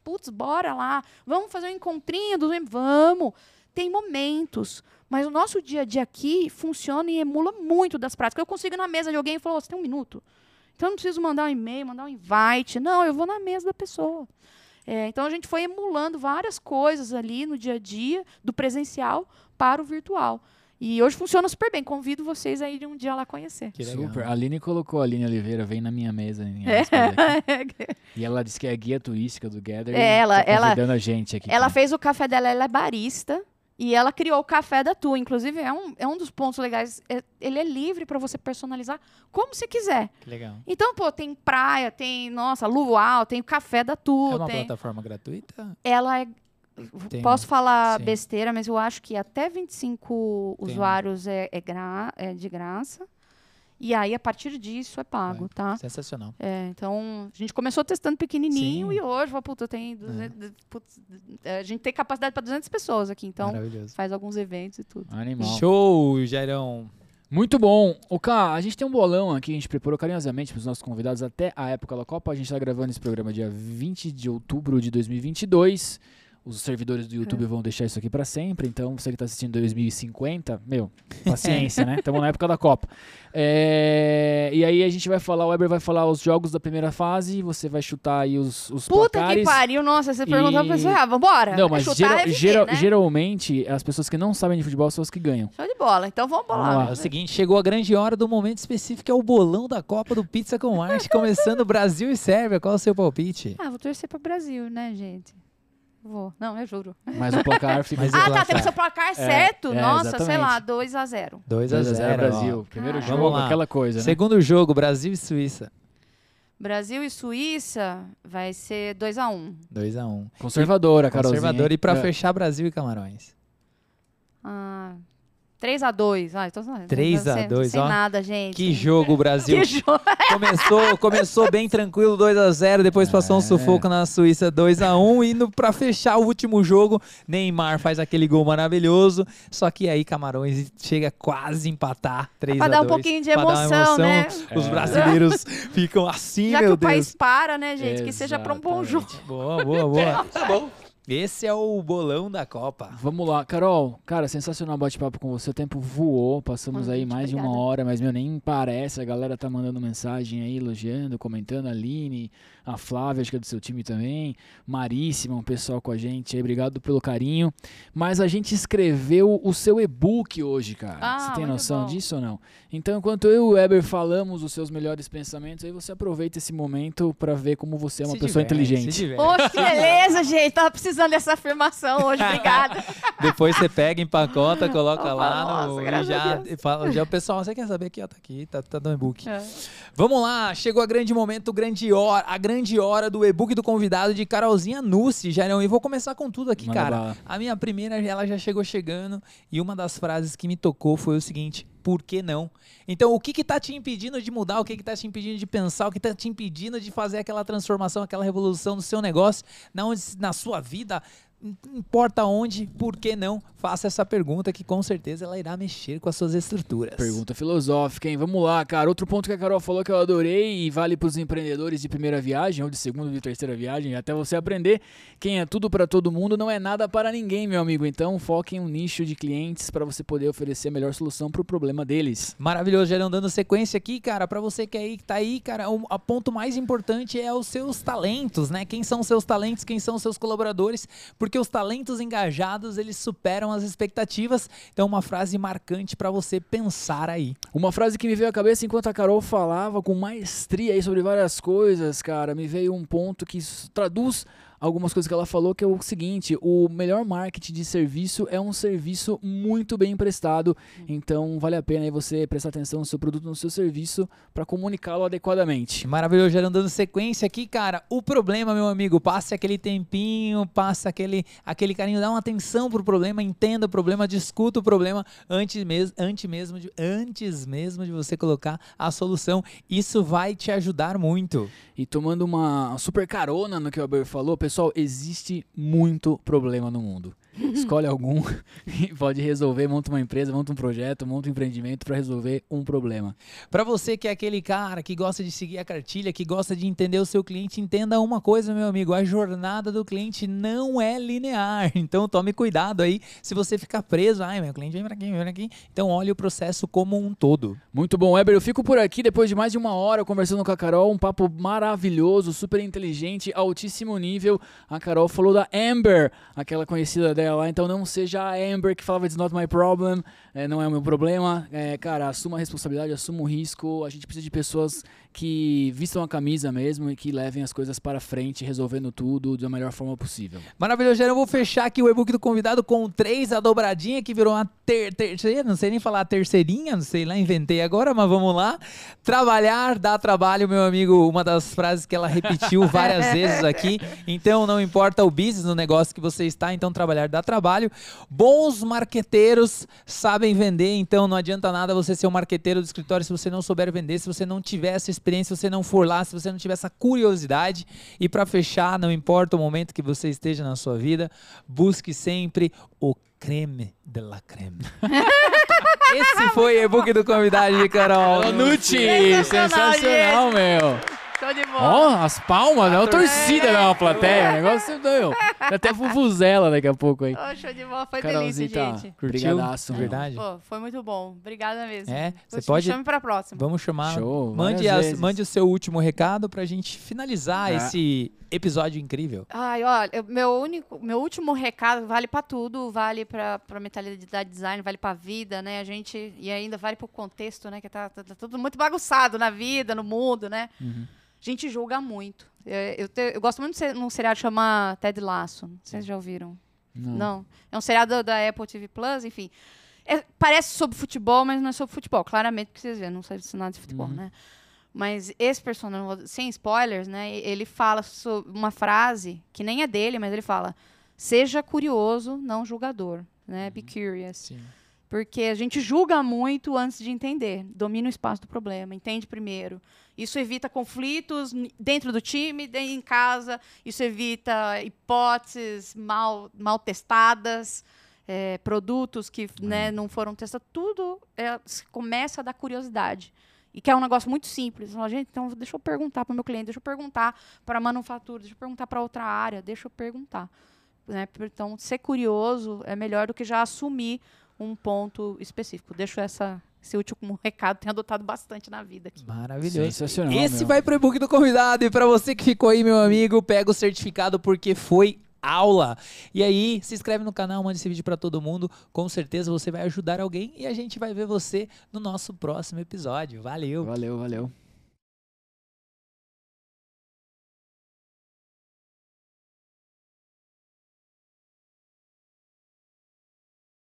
putz, bora lá. Vamos fazer um encontrinho do vamos. Tem momentos, mas o nosso dia a dia aqui funciona e emula muito das práticas. Eu consigo ir na mesa de alguém e falar, "Ô, você tem um minuto. Então eu não preciso mandar um e-mail, mandar um invite. Não, eu vou na mesa da pessoa. É, então a gente foi emulando várias coisas ali no dia a dia, do presencial para o virtual. E hoje funciona super bem. Convido vocês a irem um dia lá conhecer. Que legal. Super. A Aline colocou a Aline Oliveira, vem na minha mesa. Em É. E ela disse que é a guia turística do Gather. É, ela- tá ela- convidando a gente aqui. Ela tá? fez o café dela, ela é barista. E ela criou o café da tua. Inclusive, é um, é um dos pontos legais. É- ele é livre para você personalizar como você quiser. Que legal. Então, pô, tem praia, tem, nossa, luau, tem o café da tua. É uma tem... plataforma gratuita? Ela é. Tem Posso falar sim. besteira, mas eu acho que até 25 Tem usuários é, é, gra- é de graça. E aí, a partir disso, é pago, tá? Sensacional. É, então, a gente começou testando pequenininho Sim. e hoje, fala, puta, tem 200, putz, é, a gente tem capacidade para 200 pessoas aqui, então Maravilhoso. faz alguns eventos e tudo. Animal. Show, Jairão. Muito bom. O K, a gente tem um bolão aqui, a gente preparou carinhosamente para os nossos convidados até a época da Copa. A gente está gravando esse programa dia 20 de outubro de 2022. Os servidores do YouTube vão deixar isso aqui pra sempre, então você que tá assistindo em 2050, meu, paciência, né? Estamos na época da Copa. É, e aí a gente vai falar, o Weber vai falar os jogos da primeira fase, você vai chutar aí os, os Puta placares. que pariu, nossa, você perguntou pra E- pessoa, ah, vambora. Não, mas Chutar geral- é viver, geral- né? geralmente as pessoas que não sabem de futebol são as que ganham. Show de bola, então vamos Vamos bolar. lá. É o seguinte, chegou a grande hora do momento específico, é o bolão da Copa do Pizza com Arte, começando Brasil e Sérvia. Qual é o seu palpite? Ah, vou torcer pro Brasil, né, gente? Vou. Não, eu juro. Mas o placar fica Mas o Ah, tá, placar. tem que ser o placar certo? é, Nossa, sei lá, exatamente. 2 a 0 2 a 2 a 0 0 Brasil. Primeiro Vamos jogo, lá. aquela coisa, né? Segundo jogo, Brasil e Suíça. Brasil e Suíça vai ser 2 a 1 2 a 1 Conservadora, Carolzinha. Conservador. E pra É. fechar, Brasil e Camarões. Ah, 3 a 2 Ah, então, 3 a sem- 2, Sem ó. nada, gente. Que jogo, Brasil. Que jogo. Começou, começou bem tranquilo, 2 a 0 depois passou um É. sufoco na Suíça, 2 a 1 e no, pra fechar o último jogo, Neymar faz aquele gol maravilhoso, só que aí Camarões chega quase a empatar, 3 Pra a dar 2 um pouquinho de pra dar uma emoção, né? Os É. brasileiros ficam assim, Já que meu o país Deus. para, né, gente? Que seja pra um bom jogo. Exatamente. Boa, boa, boa. tá bom. Esse é o bolão da Copa. Vamos lá, Carol. Cara, sensacional bate-papo com você. O tempo voou, passamos aí gente, mais de uma hora, mas meu, nem parece. A galera tá mandando mensagem aí, elogiando, comentando. A Aline, a Flávia, acho que é do seu time também. Maríssima, um pessoal com a gente aí. Obrigado pelo carinho. Mas a gente escreveu o seu e-book hoje, cara. Ah, você tem noção bom. disso ou não? Então, enquanto eu e o Weber falamos os seus melhores pensamentos, aí você aproveita esse momento pra ver como você é uma Se pessoa diverte, inteligente. Poxa, que beleza, gente. Tava precisando dessa afirmação hoje. Obrigada. Depois você pega, empacota, coloca Opa, lá nossa, no, e graças a já, e fala, já o pessoal, você quer saber aqui, ó, tá aqui, tá, tá no e-book. É. Vamos lá, chegou a grande momento, grande hora, a grande hora do e-book do convidado de Carolzinha Nucci, Jairão. E vou começar com tudo aqui, Manda cara. bala. A minha primeira, ela já chegou chegando e uma das frases que me tocou foi o seguinte: por que não? Então, o que que tá te impedindo de mudar? O que que tá te impedindo de pensar? O que tá te impedindo de fazer aquela transformação, aquela revolução no seu negócio, na, onde, na sua vida? Importa onde, por que não? Faça essa pergunta que com certeza ela irá mexer com as suas estruturas. Pergunta filosófica, hein? Vamos lá, cara. Outro ponto que a Carol falou que eu adorei e vale pros empreendedores de primeira viagem, ou de segunda ou de terceira viagem, até você aprender. Quem é tudo pra todo mundo não é nada para ninguém, meu amigo. Então, foque em um nicho de clientes para você poder oferecer a melhor solução pro problema deles. Maravilhoso, Gerão, dando sequência aqui, cara, pra você que aí que tá aí, cara, o ponto mais importante é os seus talentos, né? Quem são os seus talentos, quem são os seus colaboradores, porque os talentos engajados, eles superam as expectativas. Então, uma frase marcante pra você pensar aí. Uma frase que me veio à cabeça enquanto a Carol falava com maestria aí sobre várias coisas, cara, me veio um ponto que traduz algumas coisas que ela falou, que é o seguinte: o melhor marketing de serviço é um serviço muito bem prestado. Então, vale a pena aí você prestar atenção no seu produto, no seu serviço, para comunicá-lo adequadamente. Maravilhoso, Gerão, dando sequência aqui, cara. O problema, meu amigo, passe aquele tempinho, passa aquele, aquele carinho, dá uma atenção pro problema, entenda o problema, discuta o problema antes mesmo, antes mesmo, de, antes mesmo de você colocar a solução. Isso vai te ajudar muito. E tomando uma super carona no que o Aber falou, pessoal, existe muito problema no mundo. Escolhe algum e pode resolver, monta uma empresa, monta um projeto, monta um empreendimento para resolver um problema. Pra você que é aquele cara que gosta de seguir a cartilha, que gosta de entender o seu cliente, entenda uma coisa, meu amigo, a jornada do cliente não é linear. Então tome cuidado aí se você ficar preso, ai, meu cliente vem pra aqui, vem pra aqui. Então olhe o processo como um todo. Muito bom, Weber. Eu fico por aqui depois de mais de uma hora conversando com a Carol. Um papo maravilhoso, super inteligente, altíssimo nível. A Carol falou da Amber, aquela conhecida dela lá. Então não seja a Amber que falava It's not my problem, é, não é o meu problema. É, cara, assuma a responsabilidade, assuma o risco. A gente precisa de pessoas que vistam a camisa mesmo e que levem as coisas para frente, resolvendo tudo da melhor forma possível. Maravilhoso, Jair. Eu vou fechar aqui o e-book do convidado com três, a dobradinha que virou uma ter terceira, não sei nem falar terceirinha, não sei lá, inventei agora, mas vamos lá. Trabalhar dá trabalho, meu amigo, uma das frases que ela repetiu várias vezes aqui. Então, não importa o business, no negócio que você está, então trabalhar dá trabalho. Bons marqueteiros sabem vender, então não adianta nada você ser um marqueteiro do escritório se você não souber vender, se você não tiver essa experiência, se você não for lá, se você não tiver essa curiosidade. E para fechar, não importa o momento que você esteja na sua vida, busque sempre o creme de la creme. Esse foi o e-book do convidado de Carol. Nucci! Sensacional, Sensacional, meu! Show de bola. Ó, as palmas, é uma torcida, não é uma plateia. O negócio deu. Até fufuzela daqui a pouco aí. Ô, show de bola, foi delícia, Carolzita, gente. Curtiu? brigadaço, meu. Verdade. Pô, foi muito bom. Obrigada mesmo. É, Você pode. Me chame pra próxima. Vamos chamar. Show, Mande, as- mande o seu último recado pra gente finalizar É. esse episódio incrível. Ai, olha, eu- meu único, meu último recado vale pra tudo, vale pra pra mentalidade design, vale pra vida, né? A gente e ainda vale pro contexto, né? Que tá, tá- tá tudo muito bagunçado na vida, no mundo, né? Uhum. A gente julga muito. É, Eu, te- eu gosto muito de um seriado que chama Ted Lasso. Vocês já ouviram? Não. Não. É um seriado da Apple TV Plus, enfim. É- parece sobre futebol, mas não é sobre futebol. Claramente, porque vocês veem, não sabe nada de futebol, Uhum. né? Mas esse personagem, sem spoilers, né? Ele fala sobre uma frase que nem é dele, mas ele fala: seja curioso, não julgador, né? Be curious. Sim. Porque a gente julga muito antes de entender. Domina o espaço do problema, entende primeiro. Isso evita conflitos dentro do time, em casa. Isso evita hipóteses mal, mal testadas, eh, produtos que né, não foram testados. Tudo é, começa da curiosidade. E que é um negócio muito simples. Fala, gente, então deixa eu perguntar para o meu cliente, deixa eu perguntar para a manufatura, deixa eu perguntar para outra área, deixa eu perguntar. Né? Então, ser curioso é melhor do que já assumir um ponto específico. Deixo essa, esse último recado, tenho adotado bastante na vida aqui. Maravilhoso. Sensacional. Esse meu. vai pro e-book do convidado. E pra você que ficou aí, meu amigo, pega o certificado porque foi aula. E aí, se inscreve no canal, manda esse vídeo pra todo mundo. Com certeza você vai ajudar alguém e a gente vai ver você no nosso próximo episódio. Valeu. Valeu, valeu.